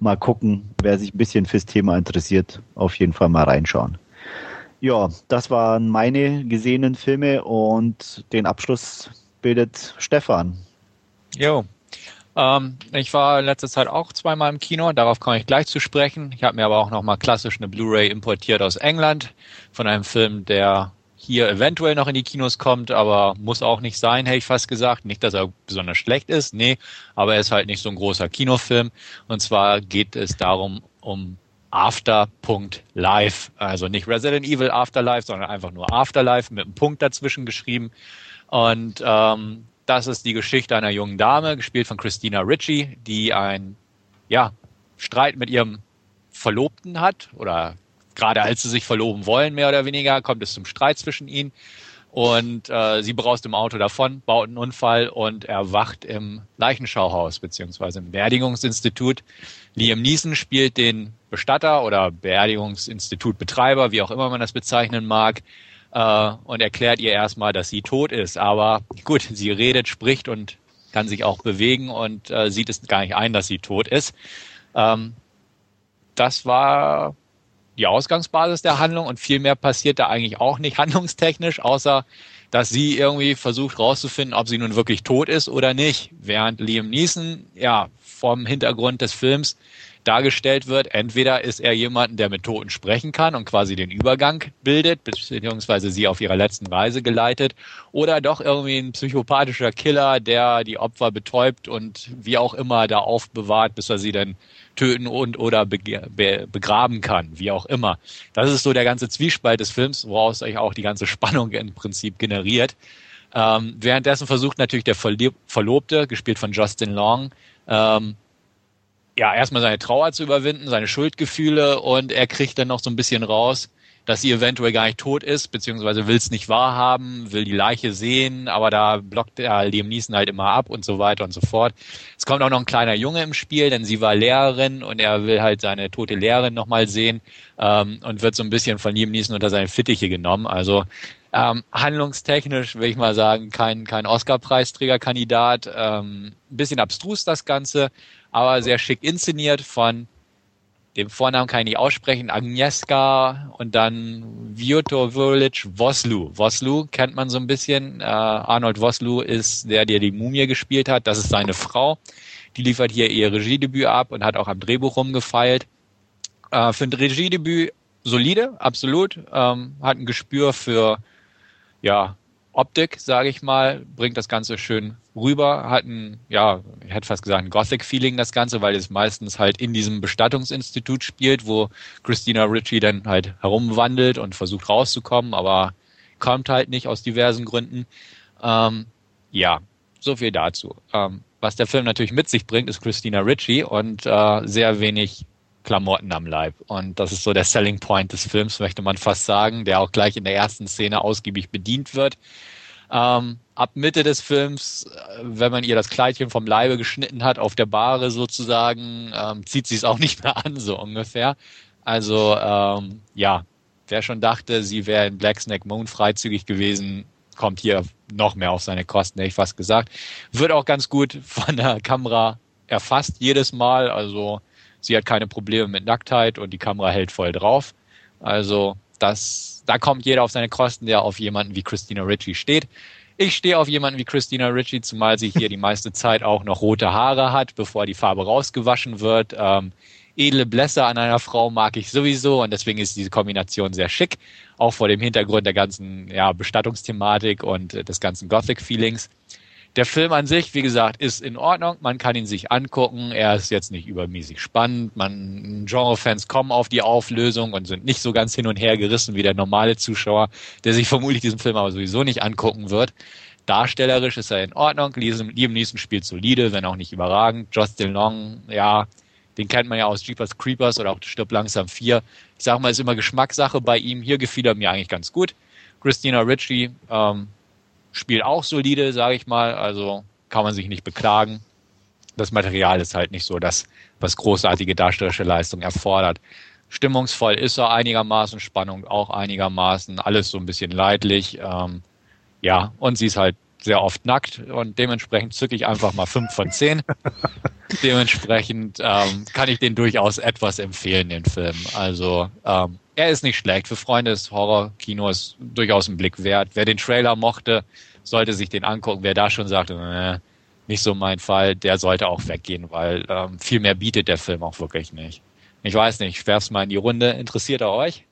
mal gucken, wer sich ein bisschen fürs Thema interessiert, auf jeden Fall mal reinschauen. Ja, das waren meine gesehenen Filme und den Abschluss bildet Stefan. Jo. Ähm, ich war in letzter Zeit auch zweimal im Kino, darauf komme ich gleich zu sprechen. Ich habe mir aber auch nochmal klassisch eine Blu-ray importiert aus England von einem Film, der hier eventuell noch in die Kinos kommt, aber muss auch nicht sein, hätte ich fast gesagt. Nicht, dass er besonders schlecht ist, nee, aber er ist halt nicht so ein großer Kinofilm. Und zwar geht es darum, um After.life. Also nicht Resident Evil Afterlife, sondern einfach nur Afterlife mit einem Punkt dazwischen geschrieben. Und ähm, das ist die Geschichte einer jungen Dame, gespielt von Christina Ritchie, die ein ja, Streit mit ihrem Verlobten hat oder gerade als sie sich verloben wollen, mehr oder weniger, kommt es zum Streit zwischen ihnen. Und äh, sie braust im Auto davon, baut einen Unfall und erwacht im Leichenschauhaus beziehungsweise im Beerdigungsinstitut. Liam Neeson spielt den Bestatter oder Beerdigungsinstitutbetreiber, wie auch immer man das bezeichnen mag, äh, und erklärt ihr erstmal, dass sie tot ist. Aber gut, sie redet, spricht und kann sich auch bewegen und äh, sieht es gar nicht ein, dass sie tot ist. Ähm, das war die Ausgangsbasis der Handlung und viel mehr passiert da eigentlich auch nicht <laughs> handlungstechnisch, außer dass sie irgendwie versucht rauszufinden, ob sie nun wirklich tot ist oder nicht. Während Liam Neeson ja vom Hintergrund des Films dargestellt wird. Entweder ist er jemand, der mit Toten sprechen kann und quasi den Übergang bildet, beziehungsweise sie auf ihrer letzten Reise geleitet, oder doch irgendwie ein psychopathischer Killer, der die Opfer betäubt und wie auch immer da aufbewahrt, bis er sie dann töten und oder begraben kann, wie auch immer. Das ist so der ganze Zwiespalt des Films, woraus sich auch die ganze <laughs> Spannung im Prinzip generiert. Ähm, währenddessen versucht natürlich der Verlobte, gespielt von Justin Long, ähm, ja, erstmal seine Trauer zu überwinden, seine Schuldgefühle und er kriegt dann noch so ein bisschen raus, dass sie eventuell gar nicht tot ist, beziehungsweise will es nicht wahrhaben, will die Leiche sehen, aber da blockt er Liam Neeson halt immer ab und so weiter und so fort. Es kommt auch noch ein kleiner Junge im Spiel, denn sie war Lehrerin und er will halt seine tote Lehrerin nochmal sehen ähm, und wird so ein bisschen von Liam Neeson unter seine Fittiche genommen. Also ähm, handlungstechnisch will ich mal sagen, kein, kein Oscar-Preisträgerkandidat. Ähm, ein bisschen abstrus das Ganze, aber sehr schick inszeniert von dem Vornamen kann ich nicht aussprechen, Agnieszka und dann Vjotovic Voslu. Voslu kennt man so ein bisschen. Äh, Arnold Voslu ist der, der die Mumie gespielt hat. Das ist seine Frau. Die liefert hier ihr Regiedebüt ab und hat auch am Drehbuch rumgefeilt. Äh, für ein Regiedebüt solide, absolut. Ähm, hat ein Gespür für ja, Optik, sage ich mal, bringt das Ganze schön rüber, hat ein, ja, ich hätte fast gesagt, ein Gothic-Feeling das Ganze, weil es meistens halt in diesem Bestattungsinstitut spielt, wo Christina Ritchie dann halt herumwandelt und versucht rauszukommen, aber kommt halt nicht aus diversen Gründen. Ähm, ja, so viel dazu. Ähm, was der Film natürlich mit sich bringt, ist Christina Ritchie und äh, sehr wenig Klamotten am Leib. Und das ist so der Selling Point des Films, möchte man fast sagen, der auch gleich in der ersten Szene ausgiebig bedient wird. Ähm, ab Mitte des Films, äh, wenn man ihr das Kleidchen vom Leibe geschnitten hat, auf der Bahre sozusagen, ähm, zieht sie es auch <laughs> nicht mehr an, so ungefähr. Also ähm, ja, wer schon dachte, sie wäre in Black Snake Moon freizügig gewesen, kommt hier noch mehr auf seine Kosten, hätte ich fast gesagt. Wird auch ganz gut von der Kamera erfasst jedes Mal. Also Sie hat keine Probleme mit Nacktheit und die Kamera hält voll drauf. Also das, da kommt jeder auf seine Kosten, der auf jemanden wie Christina Ritchie steht. Ich stehe auf jemanden wie Christina Ritchie, zumal sie hier die meiste <laughs> Zeit auch noch rote Haare hat, bevor die Farbe rausgewaschen wird. Ähm, edle Blässe an einer Frau mag ich sowieso und deswegen ist diese Kombination sehr schick, auch vor dem Hintergrund der ganzen ja, Bestattungsthematik und des ganzen Gothic-Feelings. Der Film an sich, wie gesagt, ist in Ordnung. Man kann ihn sich angucken. Er ist jetzt nicht übermäßig spannend. Man, Genre-Fans kommen auf die Auflösung und sind nicht so ganz hin und her gerissen wie der normale Zuschauer, der sich vermutlich diesen Film aber sowieso nicht angucken wird. Darstellerisch ist er in Ordnung. Liam Neeson spielt solide, wenn auch nicht überragend. Justin Long, ja, den kennt man ja aus Jeepers Creepers oder auch Stirb langsam 4. Ich sag mal, ist immer Geschmackssache bei ihm. Hier gefiel er mir eigentlich ganz gut. Christina Ritchie, ähm, spielt auch solide, sage ich mal. Also kann man sich nicht beklagen. Das Material ist halt nicht so das, was großartige darstellerische Leistung erfordert. Stimmungsvoll ist er einigermaßen, Spannung auch einigermaßen, alles so ein bisschen leidlich. Ähm, ja, und sie ist halt sehr oft nackt und dementsprechend zücke ich einfach mal fünf von zehn. dementsprechend ähm, kann ich den durchaus etwas empfehlen, den Film. Also ähm, er ist nicht schlecht. Für Freunde des Horror-Kinos durchaus ein Blick wert. Wer den Trailer mochte, sollte sich den angucken. Wer da schon sagt, äh, nicht so mein Fall, der sollte auch weggehen, weil ähm, viel mehr bietet der Film auch wirklich nicht. Ich weiß nicht, ich werf's mal in die Runde. Interessiert er euch?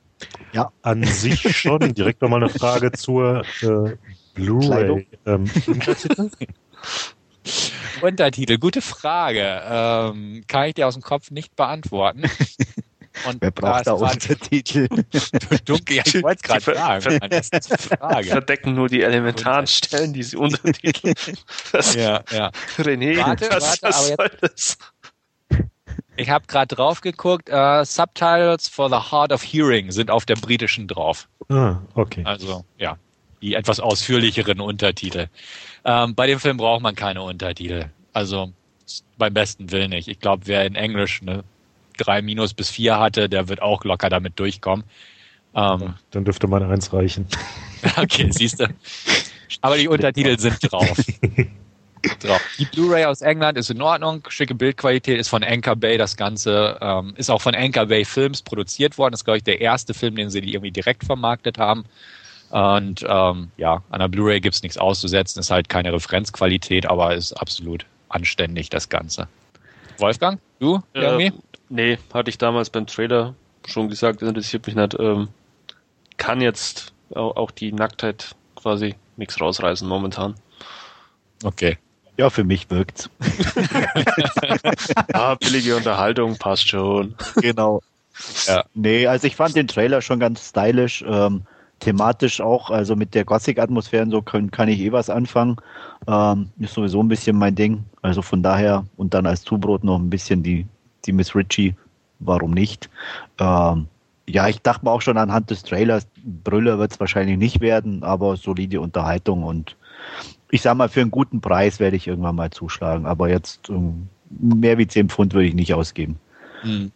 Ja, an sich schon. Direkt nochmal eine Frage zur äh, Blu-ray. Ähm, Untertitel? <laughs> Untertitel, gute Frage. Ähm, kann ich dir aus dem Kopf nicht beantworten. <laughs> Und Wer braucht da Untertitel? <laughs> Dunkel, ja, ich wollte es gerade fragen. Verdecken nur die elementaren Stellen, diese Untertitel. <laughs> Das, ja, ja. René, warte, was, warte, was aber jetzt, Ich habe gerade drauf geguckt. Uh, Subtitles for the Heart of Hearing sind auf der britischen drauf. Ah, okay. Also, ja, die etwas ausführlicheren Untertitel. Ähm, bei dem Film braucht man keine Untertitel. Also beim besten Willen nicht. Ich glaube, wer in Englisch eine drei Minus bis vier hatte, der wird auch locker damit durchkommen. Ähm, Dann dürfte man eins reichen. <laughs> okay, siehst du. Aber die Untertitel sind drauf. <laughs> drauf. Die Blu-ray aus England ist in Ordnung, schicke Bildqualität ist von Anchor Bay. Das Ganze ähm, ist auch von Anchor Bay Films produziert worden. Das ist, glaube ich, der erste Film, den sie irgendwie direkt vermarktet haben. Und ähm, ja, an der Blu-ray gibt es nichts auszusetzen. Ist halt keine Referenzqualität, aber ist absolut anständig, das Ganze. Wolfgang, du irgendwie? Äh, Nee, hatte ich damals beim Trailer schon gesagt, das interessiert mich nicht. Ähm, kann jetzt auch die Nacktheit quasi nichts rausreißen momentan. Okay. Ja, für mich wirkt's. <laughs> ah, billige Unterhaltung passt schon. Genau. Ja. Nee, also ich fand den Trailer schon ganz stylisch. Ähm, thematisch auch, also mit der Gothic-Atmosphäre so können, kann ich eh was anfangen. Ähm, ist sowieso ein bisschen mein Ding. Also von daher und dann als Zubrot noch ein bisschen die die Miss Ritchie, warum nicht? Ähm, ja, ich dachte mir auch schon anhand des Trailers, Brüller wird es wahrscheinlich nicht werden, aber solide Unterhaltung und ich sag mal, für einen guten Preis werde ich irgendwann mal zuschlagen, aber jetzt ähm, mehr wie 10 Pfund würde ich nicht ausgeben. Hm.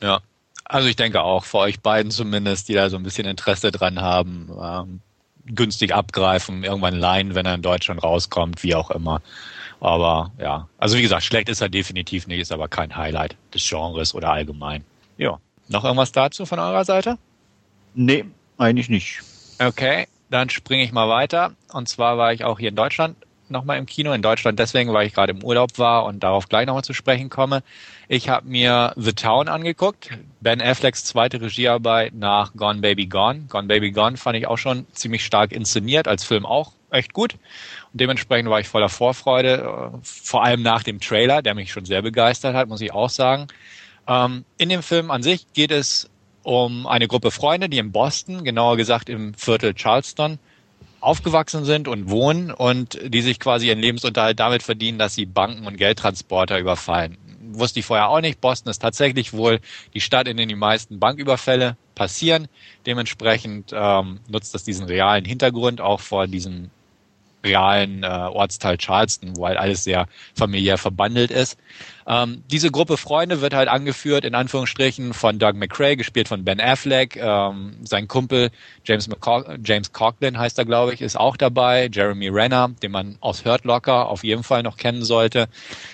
Ja, also ich denke auch, für euch beiden zumindest, die da so ein bisschen Interesse dran haben, ähm, günstig abgreifen, irgendwann leihen, wenn er in Deutschland rauskommt, wie auch immer. Aber ja, also wie gesagt, schlecht ist er definitiv nicht, ist aber kein Highlight des Genres oder allgemein. Ja. Noch irgendwas dazu von eurer Seite? Nee, eigentlich nicht. Okay, dann springe ich mal weiter. Und zwar war ich auch hier in Deutschland nochmal im Kino. In Deutschland deswegen, weil ich gerade im Urlaub war und darauf gleich nochmal zu sprechen komme. Ich habe mir The Town angeguckt. Ben Afflecks zweite Regiearbeit nach Gone Baby Gone. Gone Baby Gone fand ich auch schon ziemlich stark inszeniert, als Film auch echt gut. Und dementsprechend war ich voller Vorfreude, äh, vor allem nach dem Trailer, der mich schon sehr begeistert hat, muss ich auch sagen. Ähm, in dem Film an sich geht es um eine Gruppe Freunde, die in Boston, genauer gesagt im Viertel Charleston, aufgewachsen sind und wohnen und die sich quasi ihren Lebensunterhalt damit verdienen, dass sie Banken und Geldtransporter überfallen. Wusste ich vorher auch nicht. Boston ist tatsächlich wohl die Stadt, in der die meisten Banküberfälle passieren. Dementsprechend ähm, nutzt das diesen realen Hintergrund auch vor diesem realen äh, Ortsteil Charleston, wo halt alles sehr familiär verbandelt ist. Ähm, diese Gruppe Freunde wird halt angeführt, in Anführungsstrichen, von Doug McRae, gespielt von Ben Affleck. Ähm, sein Kumpel James, James Coughlin heißt er, glaube ich, ist auch dabei. Jeremy Renner, den man aus Hurt Locker auf jeden Fall noch kennen sollte,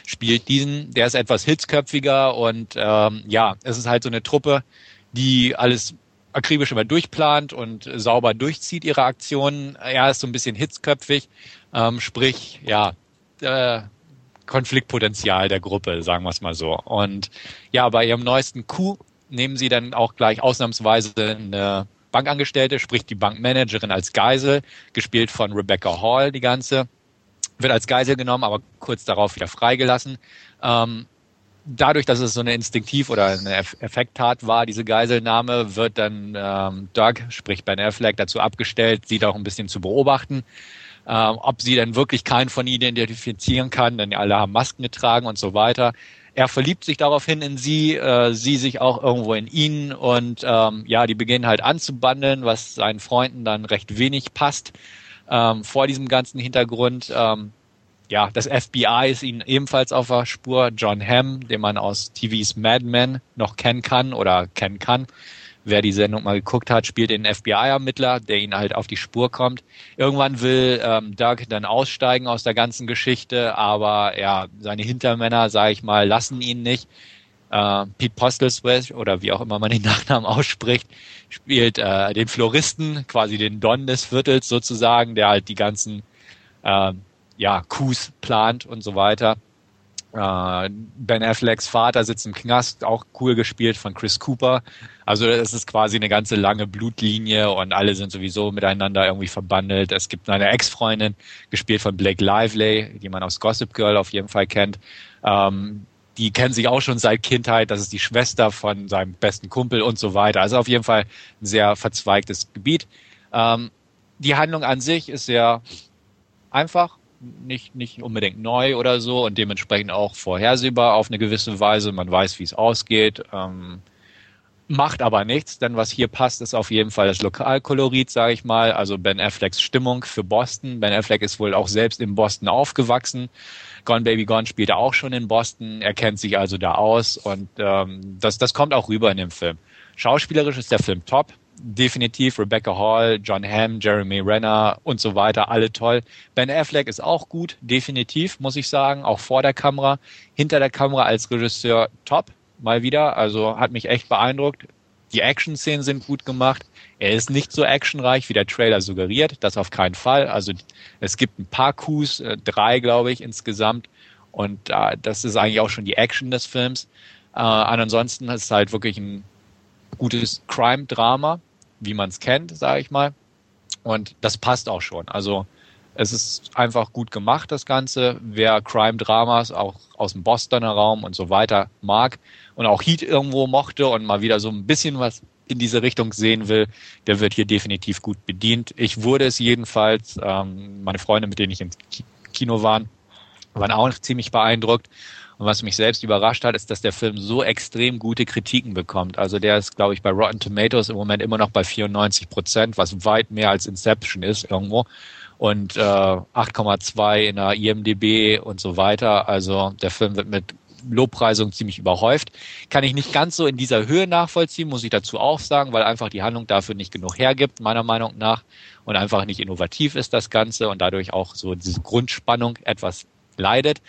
spielt diesen. Der ist etwas hitzköpfiger und ähm, ja, es ist halt so eine Truppe, die alles akribisch immer durchplant und sauber durchzieht ihre Aktionen. Er ist so ein bisschen hitzköpfig, ähm, sprich, ja, äh, Konfliktpotenzial der Gruppe, sagen wir es mal so. Und ja, bei ihrem neuesten Coup nehmen sie dann auch gleich ausnahmsweise eine Bankangestellte, sprich die Bankmanagerin als Geisel, gespielt von Rebecca Hall, die ganze, wird als Geisel genommen, aber kurz darauf wieder freigelassen. Ähm, dadurch, dass es so eine Instinktiv- oder eine Effekttat war, diese Geiselnahme, wird dann ähm, Doug, sprich Ben Affleck, dazu abgestellt, sie doch ein bisschen zu beobachten. Ähm, ob sie denn wirklich keinen von ihnen identifizieren kann, denn alle haben Masken getragen und so weiter. Er verliebt sich daraufhin in sie, äh, sie sich auch irgendwo in ihn und ähm, ja, die beginnen halt anzubandeln, was seinen Freunden dann recht wenig passt. Ähm, vor diesem ganzen Hintergrund ähm, ja, das FBI ist ihnen ebenfalls auf der Spur. John Hamm, den man aus TVs Mad Men noch kennen kann oder kennen kann. Wer die Sendung mal geguckt hat, spielt den FBI-Ermittler, der ihnen halt auf die Spur kommt. Irgendwann will ähm, Doug dann aussteigen aus der ganzen Geschichte, aber ja, seine Hintermänner, sage ich mal, lassen ihn nicht. Äh, Pete Postlesworth oder wie auch immer man den <laughs> Nachnamen ausspricht, spielt äh, den Floristen, quasi den Don des Viertels sozusagen, der halt die ganzen äh, ja, Coups plant und so weiter. Äh, ben Afflecks Vater sitzt im Knast, auch cool gespielt von Chris Cooper. Also es ist quasi eine ganze lange Blutlinie und alle sind sowieso miteinander irgendwie verbandelt. Es gibt eine Ex-Freundin, gespielt von Blake Lively, die man aus Gossip Girl auf jeden Fall kennt. Ähm, die kennen sich auch schon seit Kindheit. Das ist die Schwester von seinem besten Kumpel und so weiter. Also auf jeden Fall ein sehr verzweigtes Gebiet. Ähm, die Handlung an sich ist sehr einfach nicht, nicht unbedingt neu oder so und dementsprechend auch vorhersehbar auf eine gewisse Weise. Man weiß, wie es ausgeht. Ähm, macht aber nichts, denn was hier passt, ist auf jeden Fall das Lokalkolorit, sage ich mal. Also Ben Afflecks Stimmung für Boston. Ben Affleck ist wohl auch selbst in Boston aufgewachsen. Gone Baby Gone spielt auch schon in Boston. Er kennt sich also da aus und ähm, das, das kommt auch rüber in dem Film. Schauspielerisch ist der Film top definitiv Rebecca Hall, John Hamm, Jeremy Renner und so weiter, alle toll. Ben Affleck ist auch gut, definitiv, muss ich sagen, auch vor der Kamera. Hinter der Kamera als Regisseur top, mal wieder, also hat mich echt beeindruckt. Die Action-Szenen sind gut gemacht. Er ist nicht so actionreich, wie der Trailer suggeriert, das auf keinen Fall. Also es gibt ein paar Coups, äh, drei glaube ich insgesamt. Und äh, das ist eigentlich auch schon die Action des Films. Äh, ansonsten ist es halt wirklich ein gutes Crime-Drama wie man es kennt, sage ich mal. Und das passt auch schon. Also es ist einfach gut gemacht, das Ganze. Wer Crime-Dramas auch aus dem Bostoner Raum und so weiter mag und auch Heat irgendwo mochte und mal wieder so ein bisschen was in diese Richtung sehen will, der wird hier definitiv gut bedient. Ich wurde es jedenfalls. Ähm, meine Freunde, mit denen ich im Kino war, waren auch ziemlich beeindruckt. Und was mich selbst überrascht hat, ist, dass der Film so extrem gute Kritiken bekommt. Also der ist, glaube ich, bei Rotten Tomatoes im Moment immer noch bei 94 Prozent, was weit mehr als Inception ist irgendwo. Und äh, 8,2 in der IMDB und so weiter. Also der Film wird mit Lobpreisung ziemlich überhäuft. Kann ich nicht ganz so in dieser Höhe nachvollziehen, muss ich dazu auch sagen, weil einfach die Handlung dafür nicht genug hergibt, meiner Meinung nach. Und einfach nicht innovativ ist das Ganze und dadurch auch so diese Grundspannung etwas leidet.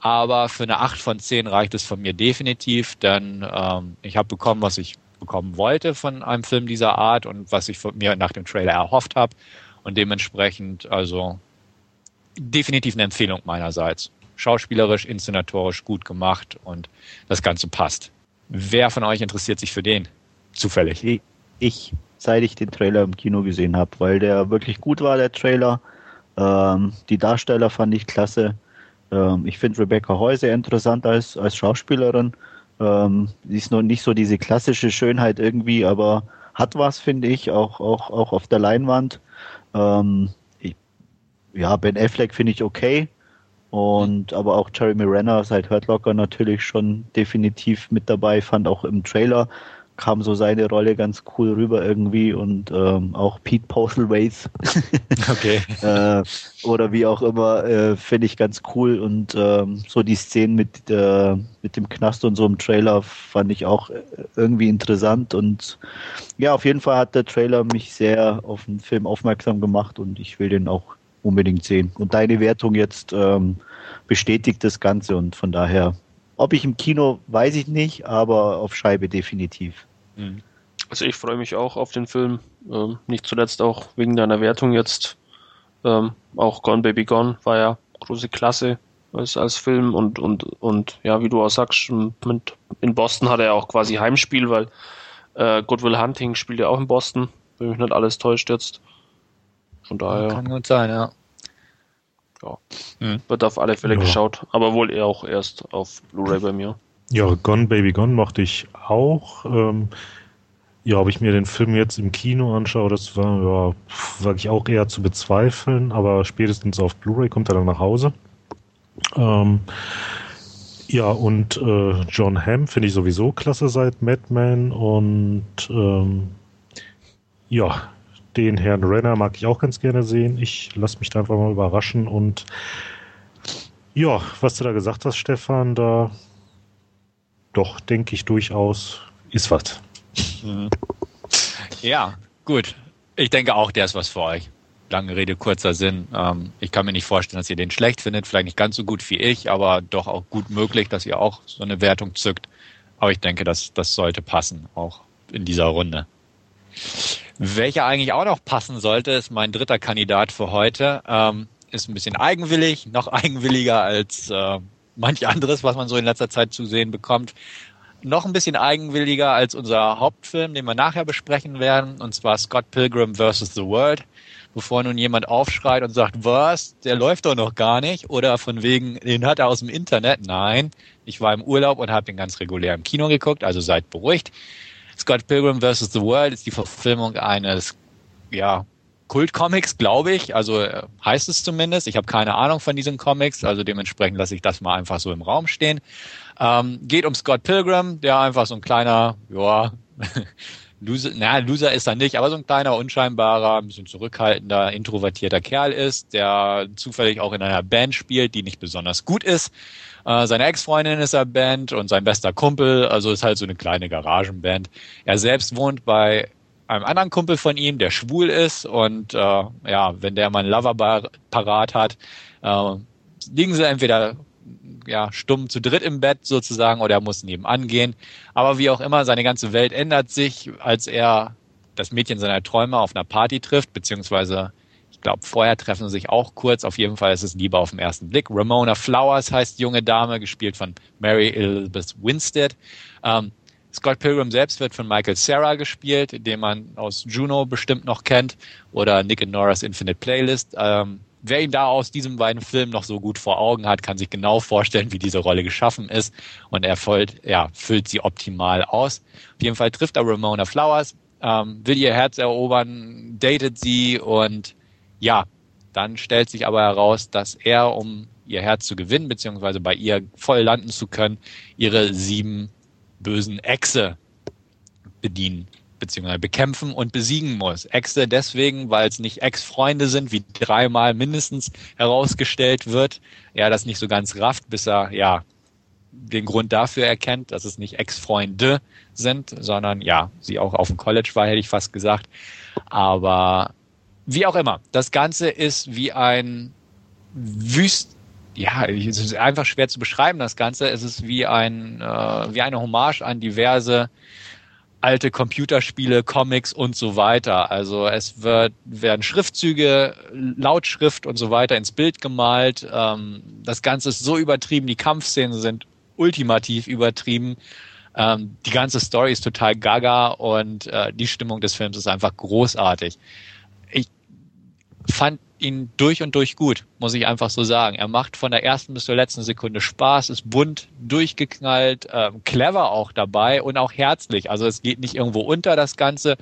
Aber für eine 8 von 10 reicht es von mir definitiv, denn ähm, ich habe bekommen, was ich bekommen wollte von einem Film dieser Art und was ich von mir nach dem Trailer erhofft habe. Und dementsprechend, also definitiv eine Empfehlung meinerseits. Schauspielerisch, inszenatorisch gut gemacht und das Ganze passt. Wer von euch interessiert sich für den? Zufällig. Ich, seit ich den Trailer im Kino gesehen habe, weil der wirklich gut war, der Trailer. Ähm, die Darsteller fand ich klasse. Ähm, ich finde Rebecca Heu sehr interessant als, als Schauspielerin. Ähm, sie ist noch nicht so diese klassische Schönheit irgendwie, aber hat was, finde ich, auch, auch, auch auf der Leinwand. Ähm, ich, ja, Ben Affleck finde ich okay. Und aber auch Jeremy Renner seit Hurt Locker natürlich schon definitiv mit dabei, fand auch im Trailer kam so seine Rolle ganz cool rüber irgendwie und ähm, auch Pete Postlethwaite. <laughs> okay. <laughs> äh, oder wie auch immer, äh, finde ich ganz cool und ähm, so die Szenen mit, äh, mit dem Knast und so im Trailer fand ich auch äh, irgendwie interessant und ja, auf jeden Fall hat der Trailer mich sehr auf den Film aufmerksam gemacht und ich will den auch unbedingt sehen. Und deine Wertung jetzt ähm, bestätigt das Ganze und von daher ob ich im Kino, weiß ich nicht, aber auf Scheibe definitiv. Mhm. Also ich freue mich auch auf den Film, ähm, nicht zuletzt auch wegen deiner Wertung jetzt. Ähm, auch Gone Baby Gone war ja große Klasse. als, als Film und, und, und ja, wie du auch sagst, mit, in Boston hat er auch quasi Heimspiel, weil äh, Goodwill Hunting spielt ja auch in Boston, wenn mich nicht alles täuscht jetzt. Von daher. Kann gut sein, ja. Ja. Hm. Wird auf alle Fälle ja. geschaut, aber wohl eher auch erst auf Blu-ray bei mir. Ja, Gone Baby Gone mochte ich auch. Ähm, ja, ob ich mir den Film jetzt im Kino anschaue, das war, ja, ich auch eher zu bezweifeln, aber spätestens auf Blu-ray kommt er dann nach Hause. Ähm, ja, und äh, John Hamm finde ich sowieso klasse seit Madman und ähm, ja, den Herrn Renner mag ich auch ganz gerne sehen. Ich lasse mich da einfach mal überraschen und ja, was du da gesagt hast, Stefan, da doch denke ich durchaus ist was. Mhm. Ja, gut. Ich denke auch, der ist was für euch. Lange Rede, kurzer Sinn. Ähm, ich kann mir nicht vorstellen, dass ihr den schlecht findet. Vielleicht nicht ganz so gut wie ich, aber doch auch gut möglich, dass ihr auch so eine Wertung zückt. Aber ich denke, das, das sollte passen, auch in dieser Runde. Welcher eigentlich auch noch passen sollte, ist mein dritter Kandidat für heute. Ähm, ist ein bisschen eigenwillig, noch <laughs> eigenwilliger als äh, manch anderes, was man so in letzter Zeit zu sehen bekommt. Noch ein bisschen eigenwilliger als unser Hauptfilm, den wir nachher besprechen werden, und zwar Scott Pilgrim vs. The World. Bevor nun jemand aufschreit und sagt, was, der läuft doch noch gar nicht, oder von wegen, den hat er aus dem Internet. Nein, ich war im Urlaub und habe den ganz regulär im Kino geguckt, also seid beruhigt. Scott Pilgrim vs. The World ist die Verfilmung eines, ja, Kultcomics, glaube ich. Also äh, heißt es zumindest. Ich habe keine Ahnung von diesen Comics, also dementsprechend lasse ich das mal einfach so im Raum stehen. Ähm, geht um Scott Pilgrim, der einfach so ein kleiner, ja, <laughs> Loser, na, Loser ist er nicht, aber so ein kleiner, unscheinbarer, ein bisschen zurückhaltender, introvertierter Kerl ist, der zufällig auch in einer Band spielt, die nicht besonders gut ist. Äh, seine Ex-Freundin ist er Band und sein bester Kumpel, also ist halt so eine kleine Garagenband. Er selbst wohnt bei einem anderen Kumpel von ihm, der schwul ist und äh, ja, wenn der mal einen Lover parat hat, äh, liegen sie entweder ja, stumm zu dritt im Bett sozusagen oder er muss nebenan gehen. Aber wie auch immer, seine ganze Welt ändert sich, als er das Mädchen seiner Träume auf einer Party trifft, beziehungsweise ich glaube, vorher treffen sie sich auch kurz. Auf jeden Fall ist es Liebe auf den ersten Blick. Ramona Flowers heißt junge Dame, gespielt von Mary Elizabeth Winstead. Ähm, Scott Pilgrim selbst wird von Michael Sarah gespielt, den man aus Juno bestimmt noch kennt, oder Nick and Nora's Infinite Playlist. Ähm, wer ihn da aus diesen beiden Filmen noch so gut vor Augen hat, kann sich genau vorstellen, wie diese Rolle geschaffen ist und er füllt, ja, füllt sie optimal aus. Auf jeden Fall trifft er Ramona Flowers, ähm, will ihr Herz erobern, datet sie und ja, dann stellt sich aber heraus, dass er, um ihr Herz zu gewinnen, beziehungsweise bei ihr voll landen zu können, ihre sieben bösen Echse bedienen beziehungsweise bekämpfen und besiegen muss. Äxte deswegen, weil es nicht Ex-Freunde sind, wie dreimal mindestens herausgestellt wird. Er das nicht so ganz rafft, bis er ja den Grund dafür erkennt, dass es nicht Ex-Freunde sind, sondern ja, sie auch auf dem College war, hätte ich fast gesagt. Aber wie auch immer, das Ganze ist wie ein wüst ja, es ist einfach schwer zu beschreiben, das Ganze. Es ist wie ein, äh, wie eine Hommage an diverse alte Computerspiele, Comics und so weiter. Also es wird, werden Schriftzüge, Lautschrift und so weiter ins Bild gemalt. Ähm, das Ganze ist so übertrieben, die Kampfszenen sind ultimativ übertrieben. Ähm, die ganze Story ist total gaga und äh, die Stimmung des Films ist einfach großartig. Fand ihn durch und durch gut, muss ich einfach so sagen. Er macht von der ersten bis zur letzten Sekunde Spaß, ist bunt, durchgeknallt, äh, clever auch dabei und auch herzlich. Also es geht nicht irgendwo unter das Ganze,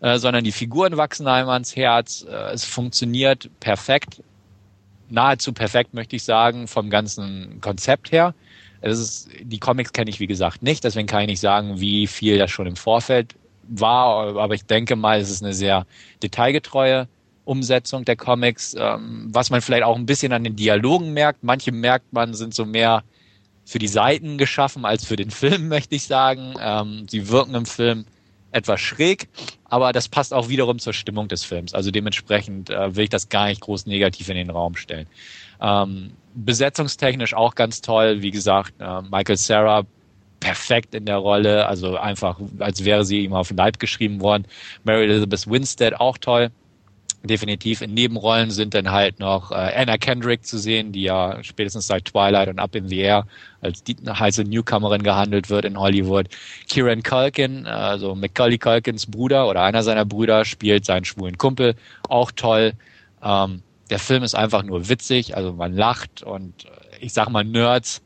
äh, sondern die Figuren wachsen einem ans Herz. Äh, es funktioniert perfekt, nahezu perfekt, möchte ich sagen, vom ganzen Konzept her. Ist, die Comics kenne ich wie gesagt nicht, deswegen kann ich nicht sagen, wie viel das schon im Vorfeld war, aber ich denke mal, es ist eine sehr detailgetreue Umsetzung der Comics, ähm, was man vielleicht auch ein bisschen an den Dialogen merkt. Manche merkt man, sind so mehr für die Seiten geschaffen als für den <laughs> Film, möchte ich sagen. Ähm, sie wirken im Film etwas schräg, aber das passt auch wiederum zur Stimmung des Films. Also dementsprechend äh, will ich das gar nicht groß negativ in den Raum stellen. Ähm, besetzungstechnisch auch ganz toll. Wie gesagt, äh, Michael Sarah perfekt in der Rolle, also einfach, als wäre sie ihm auf den Leib geschrieben worden. Mary Elizabeth Winstead auch toll definitiv. In Nebenrollen sind dann halt noch äh, Anna Kendrick zu sehen, die ja spätestens seit Twilight und Up in the Air als die heiße Newcomerin gehandelt wird in Hollywood. Kieran Culkin, also Macaulay Culkins Bruder oder einer seiner Brüder, spielt seinen schwulen Kumpel, auch toll. Ähm, der Film ist einfach nur witzig, also man lacht und äh, ich sag mal Nerds,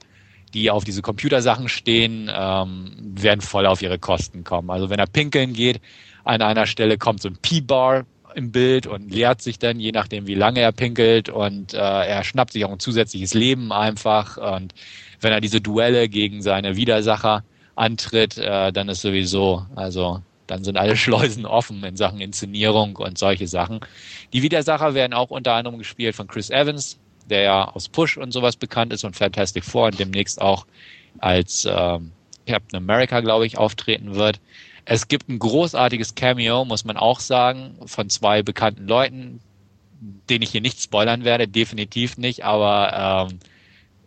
die auf diese Computersachen stehen, ähm, werden voll auf ihre Kosten kommen. Also wenn er pinkeln geht, an einer Stelle kommt so ein P-Bar im Bild und leert sich dann, je nachdem wie lange er pinkelt und äh, er schnappt sich auch ein zusätzliches Leben einfach und wenn er diese Duelle gegen seine Widersacher antritt, äh, dann ist sowieso, also dann sind alle <laughs> Schleusen offen in Sachen Inszenierung und solche Sachen. Die Widersacher werden auch unter anderem gespielt von Chris Evans, der ja aus Push und sowas bekannt ist und Fantastic Four und demnächst auch als ähm, Captain America, glaube ich, auftreten wird. Es gibt ein großartiges Cameo, muss man auch sagen, von zwei bekannten Leuten, den ich hier nicht spoilern werde, definitiv nicht, aber ähm,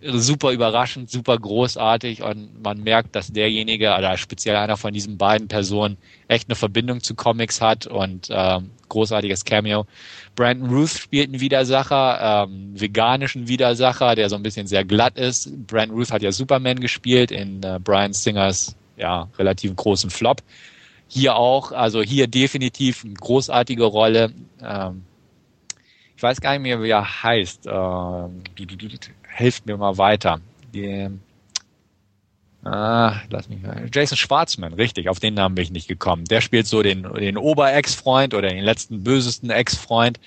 super überraschend, super großartig und man merkt, dass derjenige oder speziell einer von diesen beiden Personen echt eine Verbindung zu Comics hat und ähm, großartiges Cameo. Brandon Ruth spielt einen Widersacher, ähm, veganischen Widersacher, der so ein bisschen sehr glatt ist. Brandon Ruth hat ja Superman gespielt in äh, Brian Singers ja relativ großen Flop. Hier auch, also hier definitiv eine großartige Rolle. Ähm, ich weiß gar nicht mehr, wie er heißt. Ähm, helft mir mal weiter. Die, ah, lass mich mal. Jason Schwartzman, richtig, auf den Namen bin ich nicht gekommen. Der spielt so den, den Ober-Ex-Freund oder den letzten bösesten Ex-Freund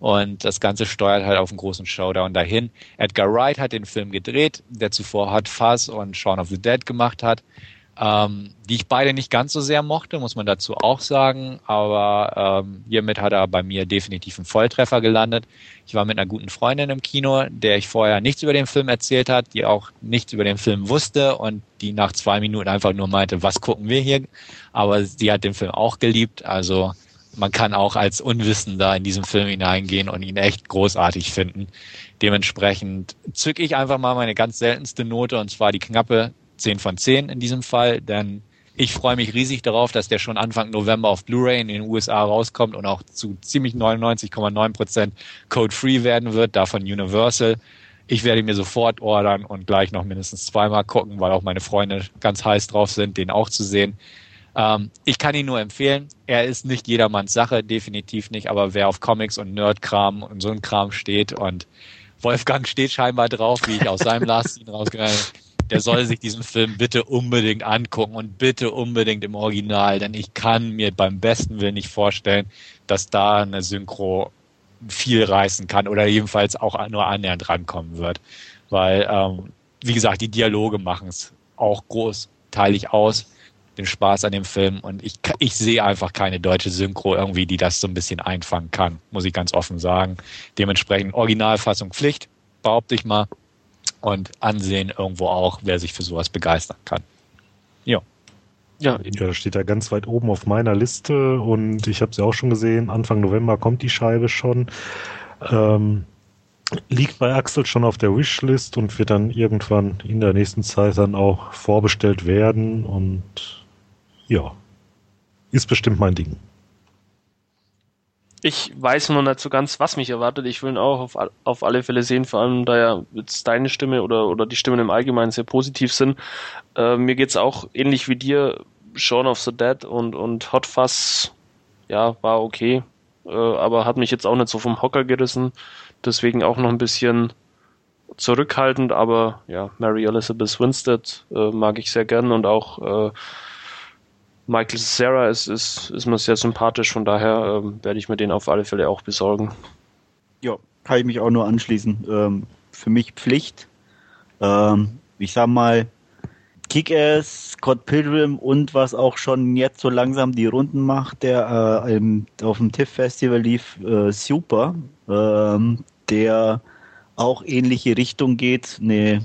und das Ganze steuert halt auf einen großen Showdown dahin. Edgar Wright hat den Film gedreht, der zuvor Hot Fuzz und Shaun of the Dead gemacht hat ähm, die ich beide nicht ganz so sehr mochte, muss man dazu auch sagen. Aber ähm, hiermit hat er bei mir definitiv einen Volltreffer gelandet. Ich war mit einer guten Freundin im Kino, der ich vorher nichts über den Film erzählt hat, die auch nichts über den Film wusste und die nach zwei Minuten einfach nur meinte, was gucken wir hier? Aber sie hat den Film auch geliebt. Also man kann auch als Unwissender in diesen Film hineingehen und ihn echt großartig finden. Dementsprechend zücke ich einfach mal meine ganz seltenste Note und zwar die knappe 10 von 10 in diesem Fall, denn ich freue mich riesig darauf, dass der schon Anfang November auf Blu-ray in den USA rauskommt und auch zu ziemlich 99,9% code-free werden wird, davon Universal. Ich werde mir sofort ordern und gleich noch mindestens zweimal gucken, weil auch meine Freunde ganz heiß drauf sind, den auch zu sehen. Ähm, ich kann ihn nur empfehlen. Er ist nicht jedermanns Sache, definitiv nicht, aber wer auf Comics und Nerdkram und so ein Kram steht und Wolfgang steht scheinbar drauf, wie ich aus seinem <laughs> Last rausgehört habe, der soll sich diesen Film bitte unbedingt angucken und bitte unbedingt im Original, denn ich kann mir beim besten Willen nicht vorstellen, dass da eine Synchro viel reißen kann oder jedenfalls auch nur annähernd rankommen wird. Weil, ähm, wie gesagt, die Dialoge machen es auch großteilig aus, den Spaß an dem Film. Und ich, ich sehe einfach keine deutsche Synchro irgendwie, die das so ein bisschen einfangen kann, muss ich ganz offen sagen. Dementsprechend Originalfassung Pflicht, behaupte ich mal und Ansehen irgendwo auch, wer sich für sowas begeistern kann. Ja. Ja, ja, das steht da ganz weit oben auf meiner Liste und ich habe sie auch schon gesehen. Anfang November kommt die Scheibe schon. Ähm, liegt bei Axel schon auf der Wishlist und wird dann irgendwann in der nächsten Zeit dann auch vorbestellt werden und ja, ist bestimmt mein Ding. Ich weiß noch nicht so ganz, was mich erwartet. Ich will ihn auch auf, auf alle Fälle sehen, vor allem da ja jetzt deine Stimme oder, oder die Stimmen im Allgemeinen sehr positiv sind. Äh, mir geht's auch ähnlich wie dir, Shaun of the Dead und, und Hot Fuzz, ja, war okay, äh, aber hat mich jetzt auch nicht so vom Hocker gerissen. Deswegen auch noch ein bisschen zurückhaltend, aber ja, Mary Elizabeth Winstead äh, mag ich sehr gern und auch äh, Michael Sarah ist, ist, ist mir sehr sympathisch, von daher ähm, werde ich mir den auf alle Fälle auch besorgen. Ja, kann ich mich auch nur anschließen. Ähm, für mich Pflicht. Ähm, ich sag mal, Kick-Ass, Scott Pilgrim und was auch schon jetzt so langsam die Runden macht, der äh, im, auf dem TIFF-Festival lief, äh, super. Ähm, der auch ähnliche Richtung geht. Ne,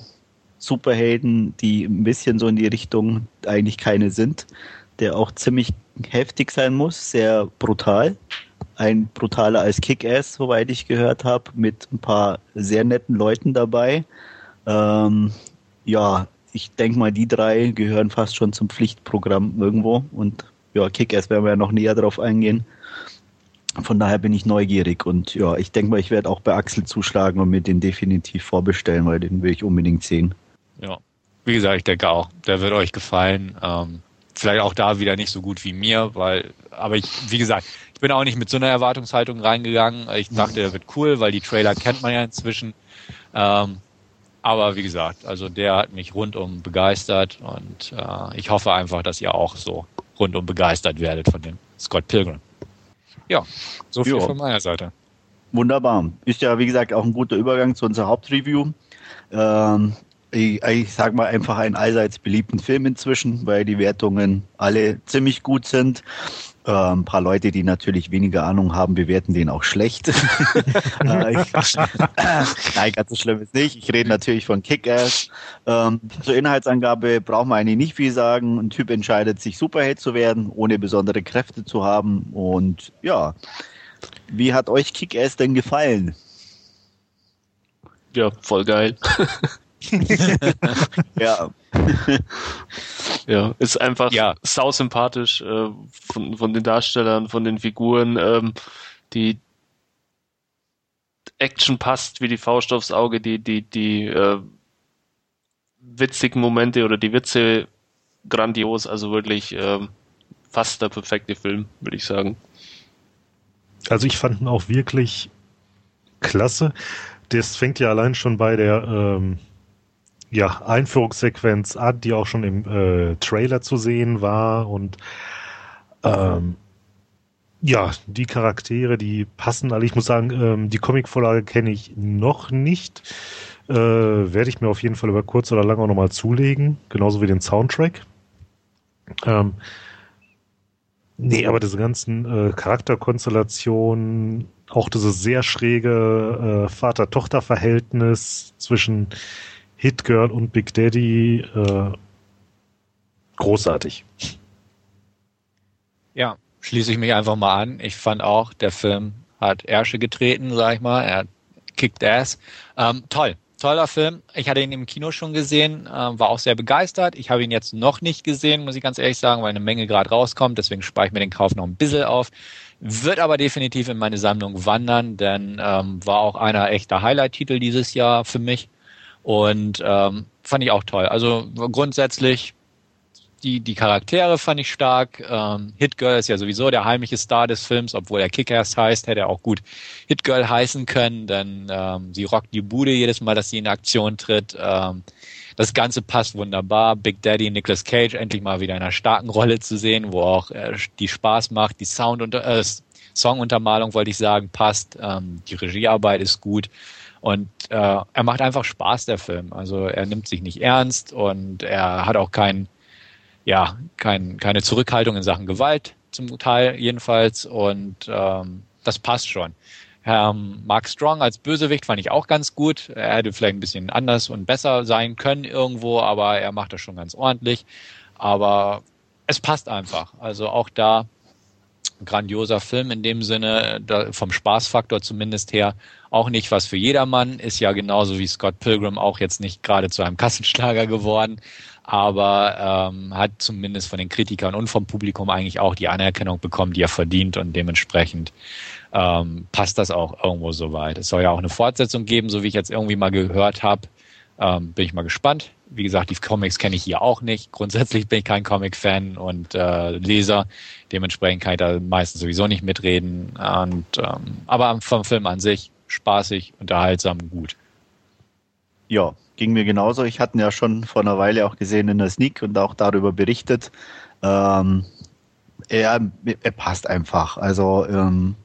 Superhelden, die ein bisschen so in die Richtung eigentlich keine sind der auch ziemlich heftig sein muss, sehr brutal. Ein brutaler als Kick-Ass, soweit ich gehört habe, mit ein paar sehr netten Leuten dabei. Ähm, ja, ich denke mal, die drei gehören fast schon zum Pflichtprogramm irgendwo. Und ja, Kick-Ass werden wir ja noch näher drauf eingehen. Von daher bin ich neugierig und ja, ich denke mal, ich werde auch bei Axel zuschlagen und mir den definitiv vorbestellen, weil den will ich unbedingt sehen. Ja, wie gesagt, ich denke auch, der wird euch gefallen. Ähm, vielleicht auch da wieder nicht so gut wie mir, weil, aber ich, wie gesagt, ich bin auch nicht mit so einer Erwartungshaltung reingegangen. Ich dachte, der wird cool, weil die Trailer kennt man ja inzwischen. Ähm, aber wie gesagt, also der hat mich rundum begeistert und äh, ich hoffe einfach, dass ihr auch so rundum begeistert werdet von dem Scott Pilgrim. Ja, so viel jo. von meiner Seite. Wunderbar. Ist ja, wie gesagt, auch ein guter Übergang zu unserer Hauptreview. Ähm, ich, ich sage mal einfach einen allseits beliebten Film inzwischen, weil die Wertungen alle ziemlich gut sind. Äh, ein paar Leute, die natürlich weniger Ahnung haben, bewerten den auch schlecht. <laughs> äh, <laughs> nein, ganz so schlimm ist nicht. Ich rede natürlich von Kick-Ass. Ähm, zur Inhaltsangabe braucht man eigentlich nicht viel sagen. Ein Typ entscheidet sich Superheld zu werden, ohne besondere Kräfte zu haben. Und ja, wie hat euch Kick-Ass denn gefallen? Ja, voll geil. <laughs> <laughs> ja. ja, ist einfach ja. sau sympathisch äh, von, von den Darstellern, von den Figuren. Ähm, die Action passt wie die Faust aufs Auge, die, die, die äh, witzigen Momente oder die Witze grandios, also wirklich äh, fast der perfekte Film, würde ich sagen. Also ich fand ihn auch wirklich klasse. Das fängt ja allein schon bei der ähm, ja, Einführungssequenz an, die auch schon im äh, Trailer zu sehen war und ähm, ja, die Charaktere, die passen alle. Ich muss sagen, ähm, die Comicvorlage kenne ich noch nicht. Äh, Werde ich mir auf jeden Fall über kurz oder lang auch nochmal zulegen, genauso wie den Soundtrack. Ähm, nee, aber diese ganzen äh, Charakterkonstellationen, auch dieses sehr schräge äh, Vater-Tochter-Verhältnis zwischen Hit Girl und Big Daddy äh, großartig. Ja, schließe ich mich einfach mal an. Ich fand auch, der Film hat Ärsche getreten, sag ich mal. Er kicked ass. Ähm, toll, toller Film. Ich hatte ihn im Kino schon gesehen, äh, war auch sehr begeistert. Ich habe ihn jetzt noch nicht gesehen, muss ich ganz ehrlich sagen, weil eine Menge gerade rauskommt. Deswegen spare ich mir den Kauf noch ein bisschen auf. Wird aber definitiv in meine Sammlung wandern, denn ähm, war auch einer echter Highlight-Titel dieses Jahr für mich. Und ähm, fand ich auch toll. Also grundsätzlich die, die Charaktere fand ich stark. Ähm, Hitgirl ist ja sowieso der heimliche Star des Films, obwohl er Kickass heißt, hätte er auch gut Hitgirl heißen können, denn ähm, sie rockt die Bude jedes Mal, dass sie in Aktion tritt. Ähm, das Ganze passt wunderbar. Big Daddy, Nicolas Cage, endlich mal wieder in einer starken Rolle zu sehen, wo auch äh, die Spaß macht. Die Sound und äh, Songuntermalung, wollte ich sagen, passt. Ähm, die Regiearbeit ist gut. Und äh, er macht einfach Spaß, der Film. Also er nimmt sich nicht ernst und er hat auch kein, ja, kein, keine Zurückhaltung in Sachen Gewalt, zum Teil jedenfalls. Und ähm, das passt schon. Ähm, Mark Strong als Bösewicht fand ich auch ganz gut. Er hätte vielleicht ein bisschen anders und besser sein können irgendwo, aber er macht das schon ganz ordentlich. Aber es passt einfach. Also auch da grandioser Film in dem Sinne, vom Spaßfaktor zumindest her, auch nicht was für jedermann, ist ja genauso wie Scott Pilgrim auch jetzt nicht gerade zu einem Kassenschlager geworden, aber ähm, hat zumindest von den Kritikern und vom Publikum eigentlich auch die Anerkennung bekommen, die er verdient und dementsprechend ähm, passt das auch irgendwo so weit. Es soll ja auch eine Fortsetzung geben, so wie ich jetzt irgendwie mal gehört habe. Ähm, bin ich mal gespannt. Wie gesagt, die Comics kenne ich hier auch nicht. Grundsätzlich bin ich kein Comic-Fan und äh, Leser. Dementsprechend kann ich da meistens sowieso nicht mitreden. Und, ähm, aber vom Film an sich spaßig, unterhaltsam, gut. Ja, ging mir genauso. Ich hatte ihn ja schon vor einer Weile auch gesehen in der Sneak und auch darüber berichtet. Ähm, er, er passt einfach. Also ähm,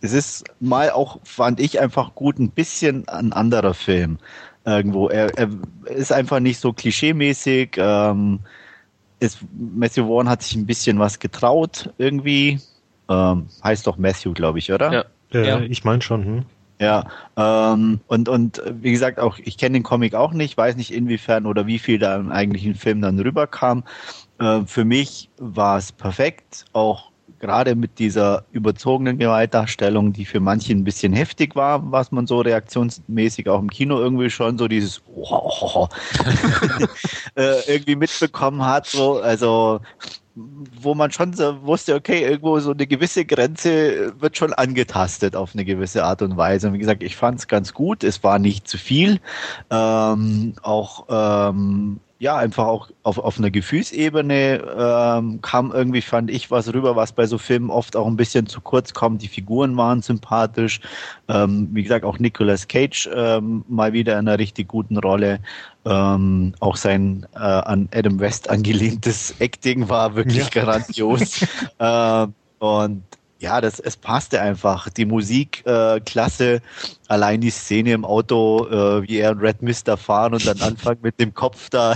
es ist mal auch, fand ich einfach gut, ein bisschen ein anderer Film irgendwo. Er, er ist einfach nicht so klischeemäßig. Ähm, ist, Matthew Vaughn hat sich ein bisschen was getraut irgendwie. Ähm, heißt doch Matthew, glaube ich, oder? Ja. Äh, ja. Ich meine schon. Hm? Ja, ähm, und, und wie gesagt, auch ich kenne den Comic auch nicht, weiß nicht inwiefern oder wie viel da im eigentlichen Film dann rüberkam. Äh, für mich war es perfekt, auch gerade mit dieser überzogenen Gewaltdarstellung, die für manche ein bisschen heftig war, was man so reaktionsmäßig auch im Kino irgendwie schon so dieses oh, <laughs> äh, irgendwie mitbekommen hat. So, also wo man schon so wusste, okay, irgendwo so eine gewisse Grenze wird schon angetastet auf eine gewisse Art und Weise. Und wie gesagt, ich fand es ganz gut. Es war nicht zu viel. Ähm, auch ähm, ja, einfach auch auf, auf einer Gefühlsebene ähm, kam irgendwie, fand ich, was rüber, was bei so Filmen oft auch ein bisschen zu kurz kommt. Die Figuren waren sympathisch. Ähm, wie gesagt, auch Nicolas Cage ähm, mal wieder in einer richtig guten Rolle. Ähm, auch sein äh, an Adam West angelehntes Acting war wirklich ja. grandios. <laughs> äh, und ja, das, es passte einfach. Die Musik, äh, klasse. Allein die Szene im Auto, äh, wie er und Red Mister fahren und dann anfangen mit dem Kopf da.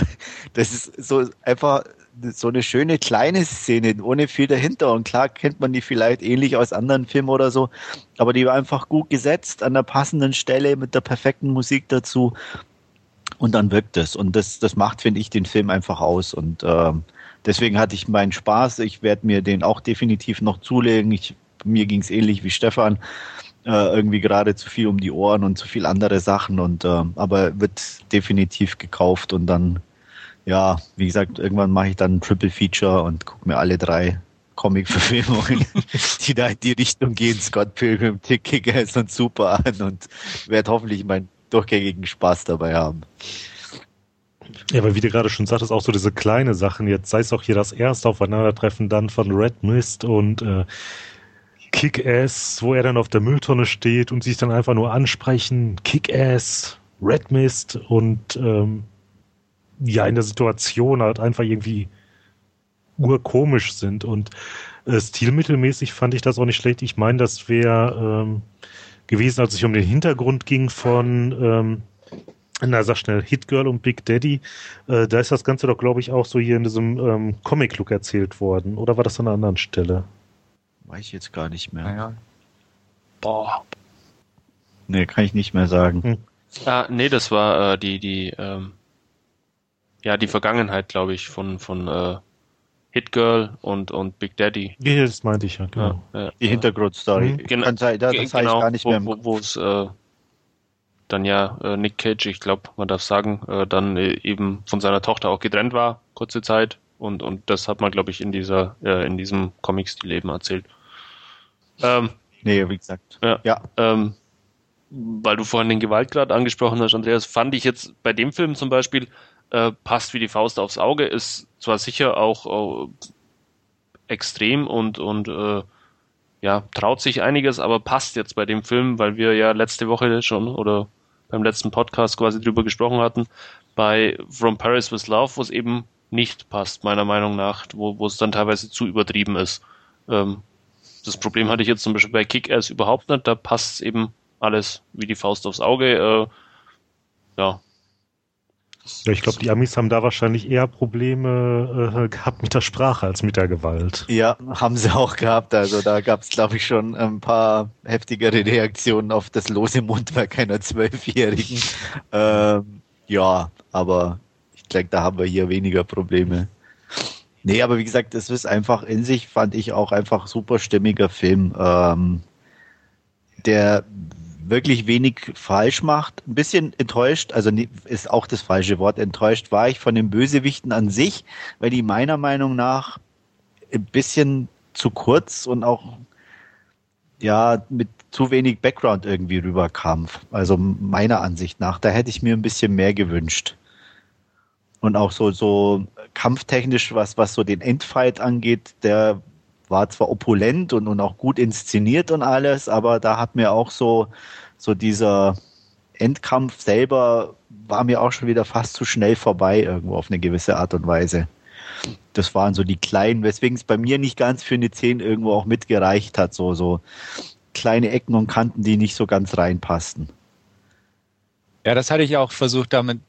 Das ist so einfach so eine schöne kleine Szene, ohne viel dahinter. Und klar kennt man die vielleicht ähnlich aus anderen Filmen oder so, aber die war einfach gut gesetzt an der passenden Stelle mit der perfekten Musik dazu. Und dann wirkt es. Und das, das macht, finde ich, den Film einfach aus. Und ähm, deswegen hatte ich meinen Spaß. Ich werde mir den auch definitiv noch zulegen. Ich, mir ging es ähnlich wie Stefan. Äh, irgendwie gerade zu viel um die Ohren und zu viel andere Sachen. Und äh, aber wird definitiv gekauft und dann, ja, wie gesagt, irgendwann mache ich dann ein Triple Feature und gucke mir alle drei Comic-Verfilmungen, <laughs> die da in die Richtung gehen, Scott Pilgrim, Tick Kickers und Super an und werde hoffentlich meinen durchgängigen Spaß dabei haben. Ja, aber wie du gerade schon sagtest, auch so diese kleine Sachen, jetzt sei es auch hier das erste Aufeinandertreffen dann von Red Mist und äh, Kick-Ass, wo er dann auf der Mülltonne steht und sich dann einfach nur ansprechen, Kick-Ass, Red Mist und ähm, ja, in der Situation halt einfach irgendwie urkomisch sind und äh, stilmittelmäßig fand ich das auch nicht schlecht. Ich meine, das wäre ähm, gewesen, als es um den Hintergrund ging von ähm, na, sag schnell, Hit Girl und Big Daddy, äh, da ist das Ganze doch, glaube ich, auch so hier in diesem ähm, Comic-Look erzählt worden. Oder war das an einer anderen Stelle? Weiß ich jetzt gar nicht mehr. Ja. Boah. Nee, kann ich nicht mehr sagen. Hm. Ah, nee, das war äh, die, die, ähm, ja, die Vergangenheit, glaube ich, von, von äh, Hit Girl und, und Big Daddy. Ja, das meinte ich ja, genau. Ja, ja, die Hintergrundstory. Mhm. Genau, das, das genau, gar nicht mehr. Wo es äh, dann ja äh, Nick Cage, ich glaube, man darf sagen, äh, dann äh, eben von seiner Tochter auch getrennt war, kurze Zeit. Und, und das hat man, glaube ich, in dieser, äh, in diesem Comic-Stil eben erzählt. Ähm, nee, wie gesagt. Ja. ja. Ähm, weil du vorhin den Gewaltgrad angesprochen hast, Andreas, fand ich jetzt bei dem Film zum Beispiel, äh, passt wie die Faust aufs Auge, ist zwar sicher auch äh, extrem und, und äh, ja, traut sich einiges, aber passt jetzt bei dem Film, weil wir ja letzte Woche schon oder beim letzten Podcast quasi drüber gesprochen hatten, bei From Paris with Love, wo es eben nicht passt, meiner Meinung nach, wo, wo es dann teilweise zu übertrieben ist. Ähm, das Problem hatte ich jetzt zum Beispiel bei Kick-Ass überhaupt nicht, da passt eben alles wie die Faust aufs Auge. Äh, ja, ja, ich glaube, die Amis haben da wahrscheinlich eher Probleme äh, gehabt mit der Sprache als mit der Gewalt. Ja, haben sie auch gehabt. Also da gab es, glaube ich, schon ein paar heftigere Reaktionen auf das lose Mundwerk einer Zwölfjährigen. <laughs> Ähm, ja, aber ich denke, da haben wir hier weniger Probleme. Nee, aber wie gesagt, es ist einfach in sich, fand ich auch einfach super stimmiger Film. Ähm, der wirklich wenig falsch macht. Ein bisschen enttäuscht, also ist auch das falsche Wort, enttäuscht war ich von den Bösewichten an sich, weil die meiner Meinung nach ein bisschen zu kurz und auch ja mit zu wenig Background irgendwie rüberkam. Also meiner Ansicht nach, da hätte ich mir ein bisschen mehr gewünscht. Und auch so so kampftechnisch was was so den Endfight angeht, der war zwar opulent und, und auch gut inszeniert und alles, aber da hat mir auch so, so dieser Endkampf selber war mir auch schon wieder fast zu schnell vorbei irgendwo auf eine gewisse Art und Weise. Das waren so die kleinen, weswegen es bei mir nicht ganz für eine 10 irgendwo auch mitgereicht hat, so, so kleine Ecken und Kanten, die nicht so ganz reinpassten. Ja, das hatte ich auch versucht damit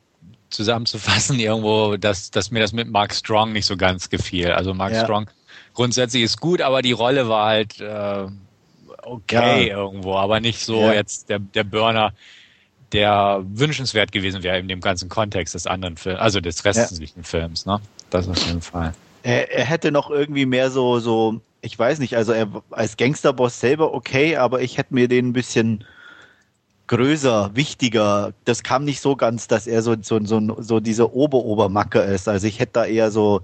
zusammenzufassen irgendwo, dass, dass mir das mit Mark Strong nicht so ganz gefiel. Also Mark ja. Strong grundsätzlich ist gut, aber die Rolle war halt äh, okay ja. irgendwo, aber nicht so ja. jetzt der, der Burner, der wünschenswert gewesen wäre in dem ganzen Kontext des anderen Films, also des restlichen ja. Films, ne? Das auf jeden Fall. Er, er hätte noch irgendwie mehr so, so, ich weiß nicht, also er als Gangsterboss selber okay, aber ich hätte mir den ein bisschen größer, wichtiger. Das kam nicht so ganz, dass er so, so, so, so dieser Ober-Obermacker ist. Also ich hätte da eher so,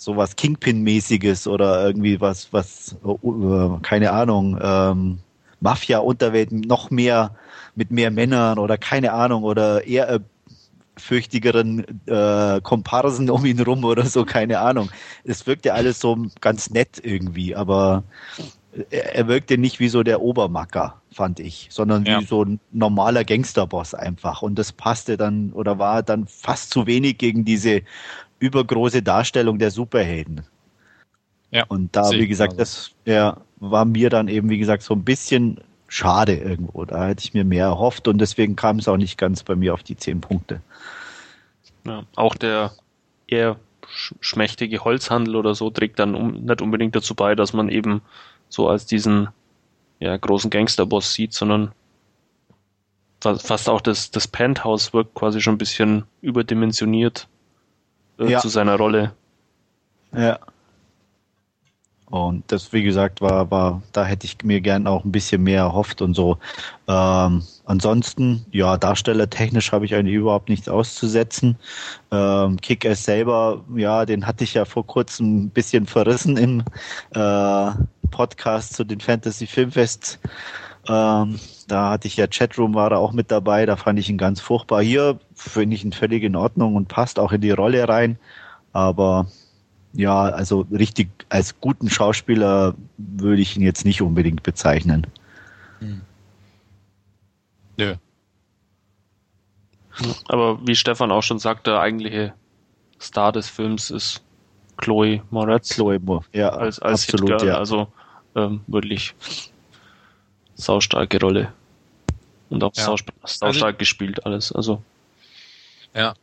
sowas Kingpin-mäßiges oder irgendwie was, was, uh, keine Ahnung, ähm, Mafia-Unterwelt noch mehr mit mehr Männern oder keine Ahnung oder eher äh, fürchtigeren äh, Komparsen um ihn rum oder so, keine Ahnung. Es wirkte alles so ganz nett irgendwie, aber er, er wirkte nicht wie so der Obermacker, fand ich, sondern ja. wie so ein normaler Gangsterboss einfach. Und das passte dann oder war dann fast zu wenig gegen diese übergroße Darstellung der Superhelden. Ja, und da, wie gesagt, das ja, war mir dann eben, wie gesagt, so ein bisschen schade irgendwo. Da hätte ich mir mehr erhofft und deswegen kam es auch nicht ganz bei mir auf die zehn Punkte. Ja, auch der eher schmächtige Holzhandel oder so trägt dann um, nicht unbedingt dazu bei, dass man eben so als diesen ja, großen Gangsterboss sieht, sondern fast auch das, das Penthouse wirkt quasi schon ein bisschen überdimensioniert äh, ja. zu seiner Rolle. Ja. Und das, wie gesagt, war, war, da hätte ich mir gern auch ein bisschen mehr erhofft und so. Ähm, ansonsten, ja, darstellertechnisch habe ich eigentlich überhaupt nichts auszusetzen. Ähm, Kick-Ass selber, ja, den hatte ich ja vor kurzem ein bisschen verrissen im äh, Podcast zu den Fantasy Filmfests. Ähm, da hatte ich ja Chatroom war da auch mit dabei, da fand ich ihn ganz furchtbar. Hier finde ich ihn völlig in Ordnung und passt auch in die Rolle rein. Aber ja, also richtig als guten Schauspieler würde ich ihn jetzt nicht unbedingt bezeichnen. Hm. Nö. Aber wie Stefan auch schon sagte, der eigentliche Star des Films ist Chloe Moretz. Chloe Moretz, ja, als, als absolut, ja. Also ähm, wirklich saustarke Rolle. Und auch ja. saustark also, gespielt alles. Also. Ja,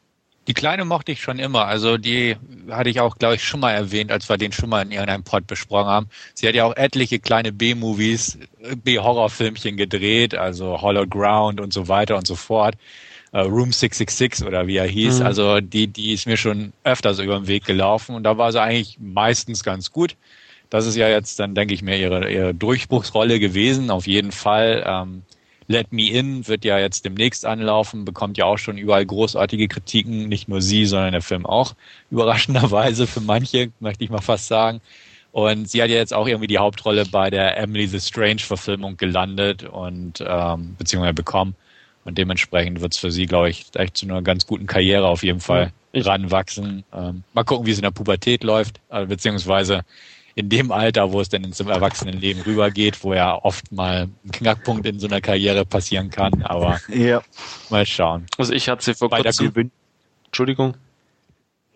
die Kleine mochte ich schon immer. Also die hatte ich auch, glaube ich, schon mal erwähnt, als wir den schon mal in irgendeinem Pod besprochen haben. Sie hat ja auch etliche kleine B-Movies, B-Horrorfilmchen gedreht, also Hollow Ground und so weiter und so fort. Uh, Room 666 oder wie er hieß. Mhm. Also die, die ist mir schon öfters über den Weg gelaufen und da war sie eigentlich meistens ganz gut. Das ist ja jetzt dann, denke ich mir, ihre, ihre Durchbruchsrolle gewesen, auf jeden Fall. Ähm, Let Me In wird ja jetzt demnächst anlaufen, bekommt ja auch schon überall großartige Kritiken, nicht nur sie, sondern der Film auch. <laughs> Überraschenderweise für manche, möchte ich mal fast sagen. Und sie hat ja jetzt auch irgendwie die Hauptrolle bei der Emily the Strange Verfilmung gelandet und ähm, beziehungsweise bekommen. Und dementsprechend wird es für sie, glaube ich, echt zu einer ganz guten Karriere auf jeden Fall ranwachsen. Ähm, mal gucken, wie es in der Pubertät läuft, äh, beziehungsweise in dem Alter, wo es dann ins Erwachsenenleben rübergeht, wo ja oft mal ein Knackpunkt in so einer Karriere passieren kann, aber ja. mal schauen. Also ich hatte sie vor Bei kurzem... Entschuldigung.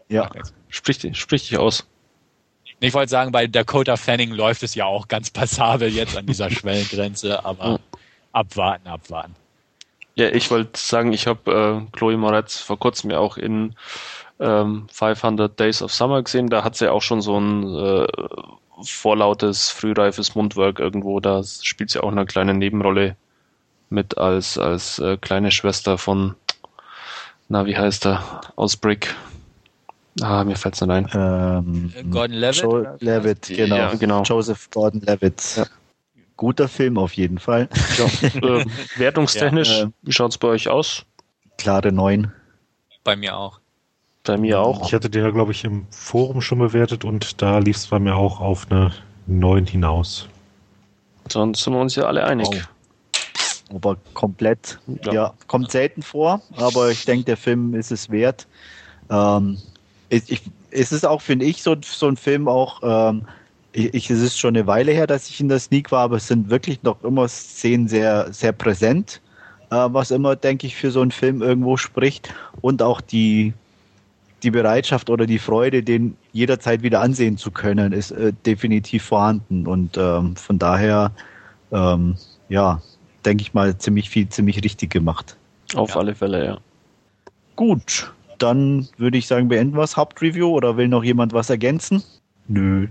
Ja. Sprich, sprich dich aus. Ich wollte sagen, bei Dakota Fanning läuft es ja auch ganz passabel jetzt an dieser <laughs> Schwellengrenze, aber abwarten, abwarten. Ja, ich wollte sagen, ich habe äh, Chloe Moretz vor kurzem ja auch in ähm, 500 Days of Summer gesehen. Da hat sie auch schon so ein äh, vorlautes, frühreifes Mundwerk irgendwo. Da spielt sie auch eine kleine Nebenrolle mit als, als äh, kleine Schwester von, na, wie heißt er? Aus Brick. Ah, mir fällt's nicht ein. Ähm, Gordon Levitt? Jo Levitt, genau. Ja, genau. Joseph Gordon Levitt. Ja. Guter Film auf jeden Fall. Ja, äh, <laughs> wertungstechnisch, ja, äh, wie schaut's bei euch aus? Klare 9. Bei mir auch. Bei mir auch. Ich hatte den ja, glaube ich, im Forum schon bewertet und da lief es bei mir auch auf eine 9 hinaus. Dann sind wir uns ja alle einig. Wow. Aber komplett, ja. ja. kommt selten vor, aber ich denke, der Film ist es wert. Ähm, ich, ich, es ist auch, finde ich, so, so ein Film auch, ähm, ich, es ist schon eine Weile her, dass ich in der Sneak war, aber es sind wirklich noch immer Szenen sehr, sehr präsent, äh, was immer, denke ich, für so einen Film irgendwo spricht. Und auch die, die Bereitschaft oder die Freude, den jederzeit wieder ansehen zu können, ist äh, definitiv vorhanden. Und ähm, von daher, ähm, ja, denke ich mal, ziemlich viel, ziemlich richtig gemacht. Auf ja. alle Fälle, ja. Gut, dann würde ich sagen, beenden wir das Hauptreview oder will noch jemand was ergänzen? Nö.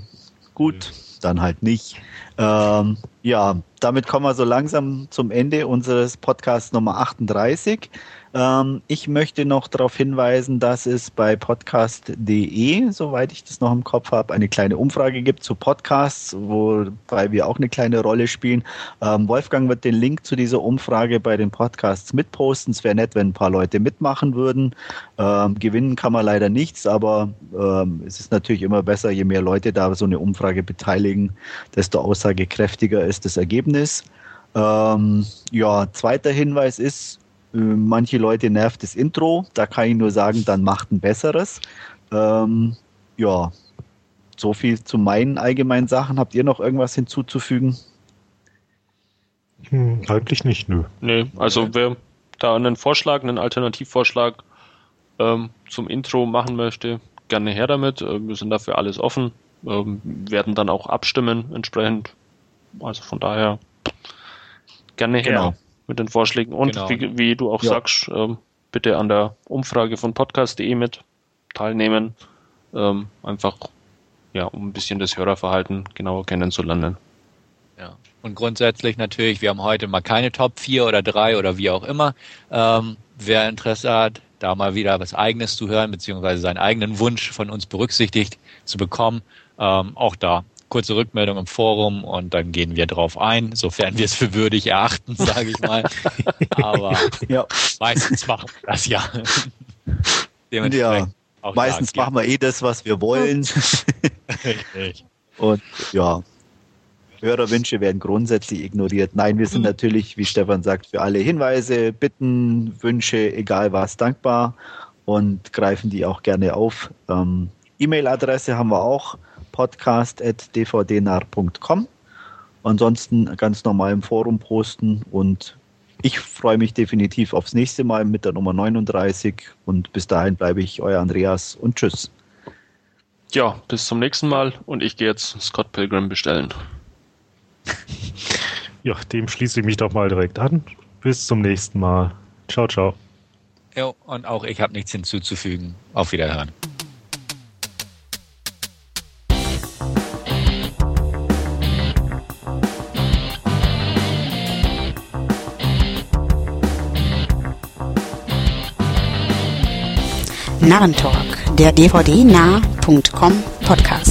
Gut, Nö. dann halt nicht. Ähm, Ja, damit kommen wir so langsam zum Ende unseres Podcasts Nummer 38. Ähm, ich möchte noch darauf hinweisen, dass es bei podcast.de, soweit ich das noch im Kopf habe, eine kleine Umfrage gibt zu Podcasts, wobei wir auch eine kleine Rolle spielen. Ähm, Wolfgang wird den Link zu dieser Umfrage bei den Podcasts mitposten. Es wäre nett, wenn ein paar Leute mitmachen würden. Ähm, gewinnen kann man leider nichts, aber ähm, es ist natürlich immer besser, je mehr Leute da so eine Umfrage beteiligen, desto aussagekräftiger ist das Ergebnis. Ähm, ja, zweiter Hinweis ist, manche Leute nervt das Intro, da kann ich nur sagen, dann macht ein besseres. Ähm, ja, so viel zu meinen allgemeinen Sachen. Habt ihr noch irgendwas hinzuzufügen? Hm, eigentlich nicht, nö. Nee, also wer da einen Vorschlag, einen Alternativvorschlag ähm, zum Intro machen möchte, gerne her damit. Äh, wir sind dafür alles offen, ähm, werden dann auch abstimmen entsprechend. Also von daher gerne her. Genau mit den Vorschlägen. Und genau. wie, wie, du auch ja. sagst, ähm, bitte an der Umfrage von podcast.de mit teilnehmen. Ähm, einfach, ja, um ein bisschen das Hörerverhalten genauer kennenzulernen. Ja. Und grundsätzlich natürlich, wir haben heute mal keine Top 4 oder 3 oder wie auch immer. Ähm, wer Interesse hat, da mal wieder was Eigenes zu hören, beziehungsweise seinen eigenen Wunsch von uns berücksichtigt zu bekommen, ähm, auch da kurze Rückmeldung im Forum und dann gehen wir drauf ein, sofern wir es für würdig erachten, <laughs> sage ich mal. Aber ja. meistens machen wir das ja. ja. Meistens machen wir eh das, was wir wollen. Richtig. Und ja, Hörerwünsche werden grundsätzlich ignoriert. Nein, wir sind natürlich, wie Stefan sagt, für alle Hinweise, Bitten, Wünsche, egal was, dankbar und greifen die auch gerne auf. Ähm, E-Mail-Adresse haben wir auch podcast.dvdnar.com. Ansonsten ganz normal im Forum posten und ich freue mich definitiv aufs nächste Mal mit der Nummer 39 und bis dahin bleibe ich euer Andreas und tschüss. Ja, bis zum nächsten Mal und ich gehe jetzt Scott Pilgrim bestellen. <laughs> Ja, dem schließe ich mich doch mal direkt an. Bis zum nächsten Mal. Ciao, ciao. Ja, und auch ich habe nichts hinzuzufügen. Auf Wiederhören. Narrentalk, der dvd-nah.com Podcast.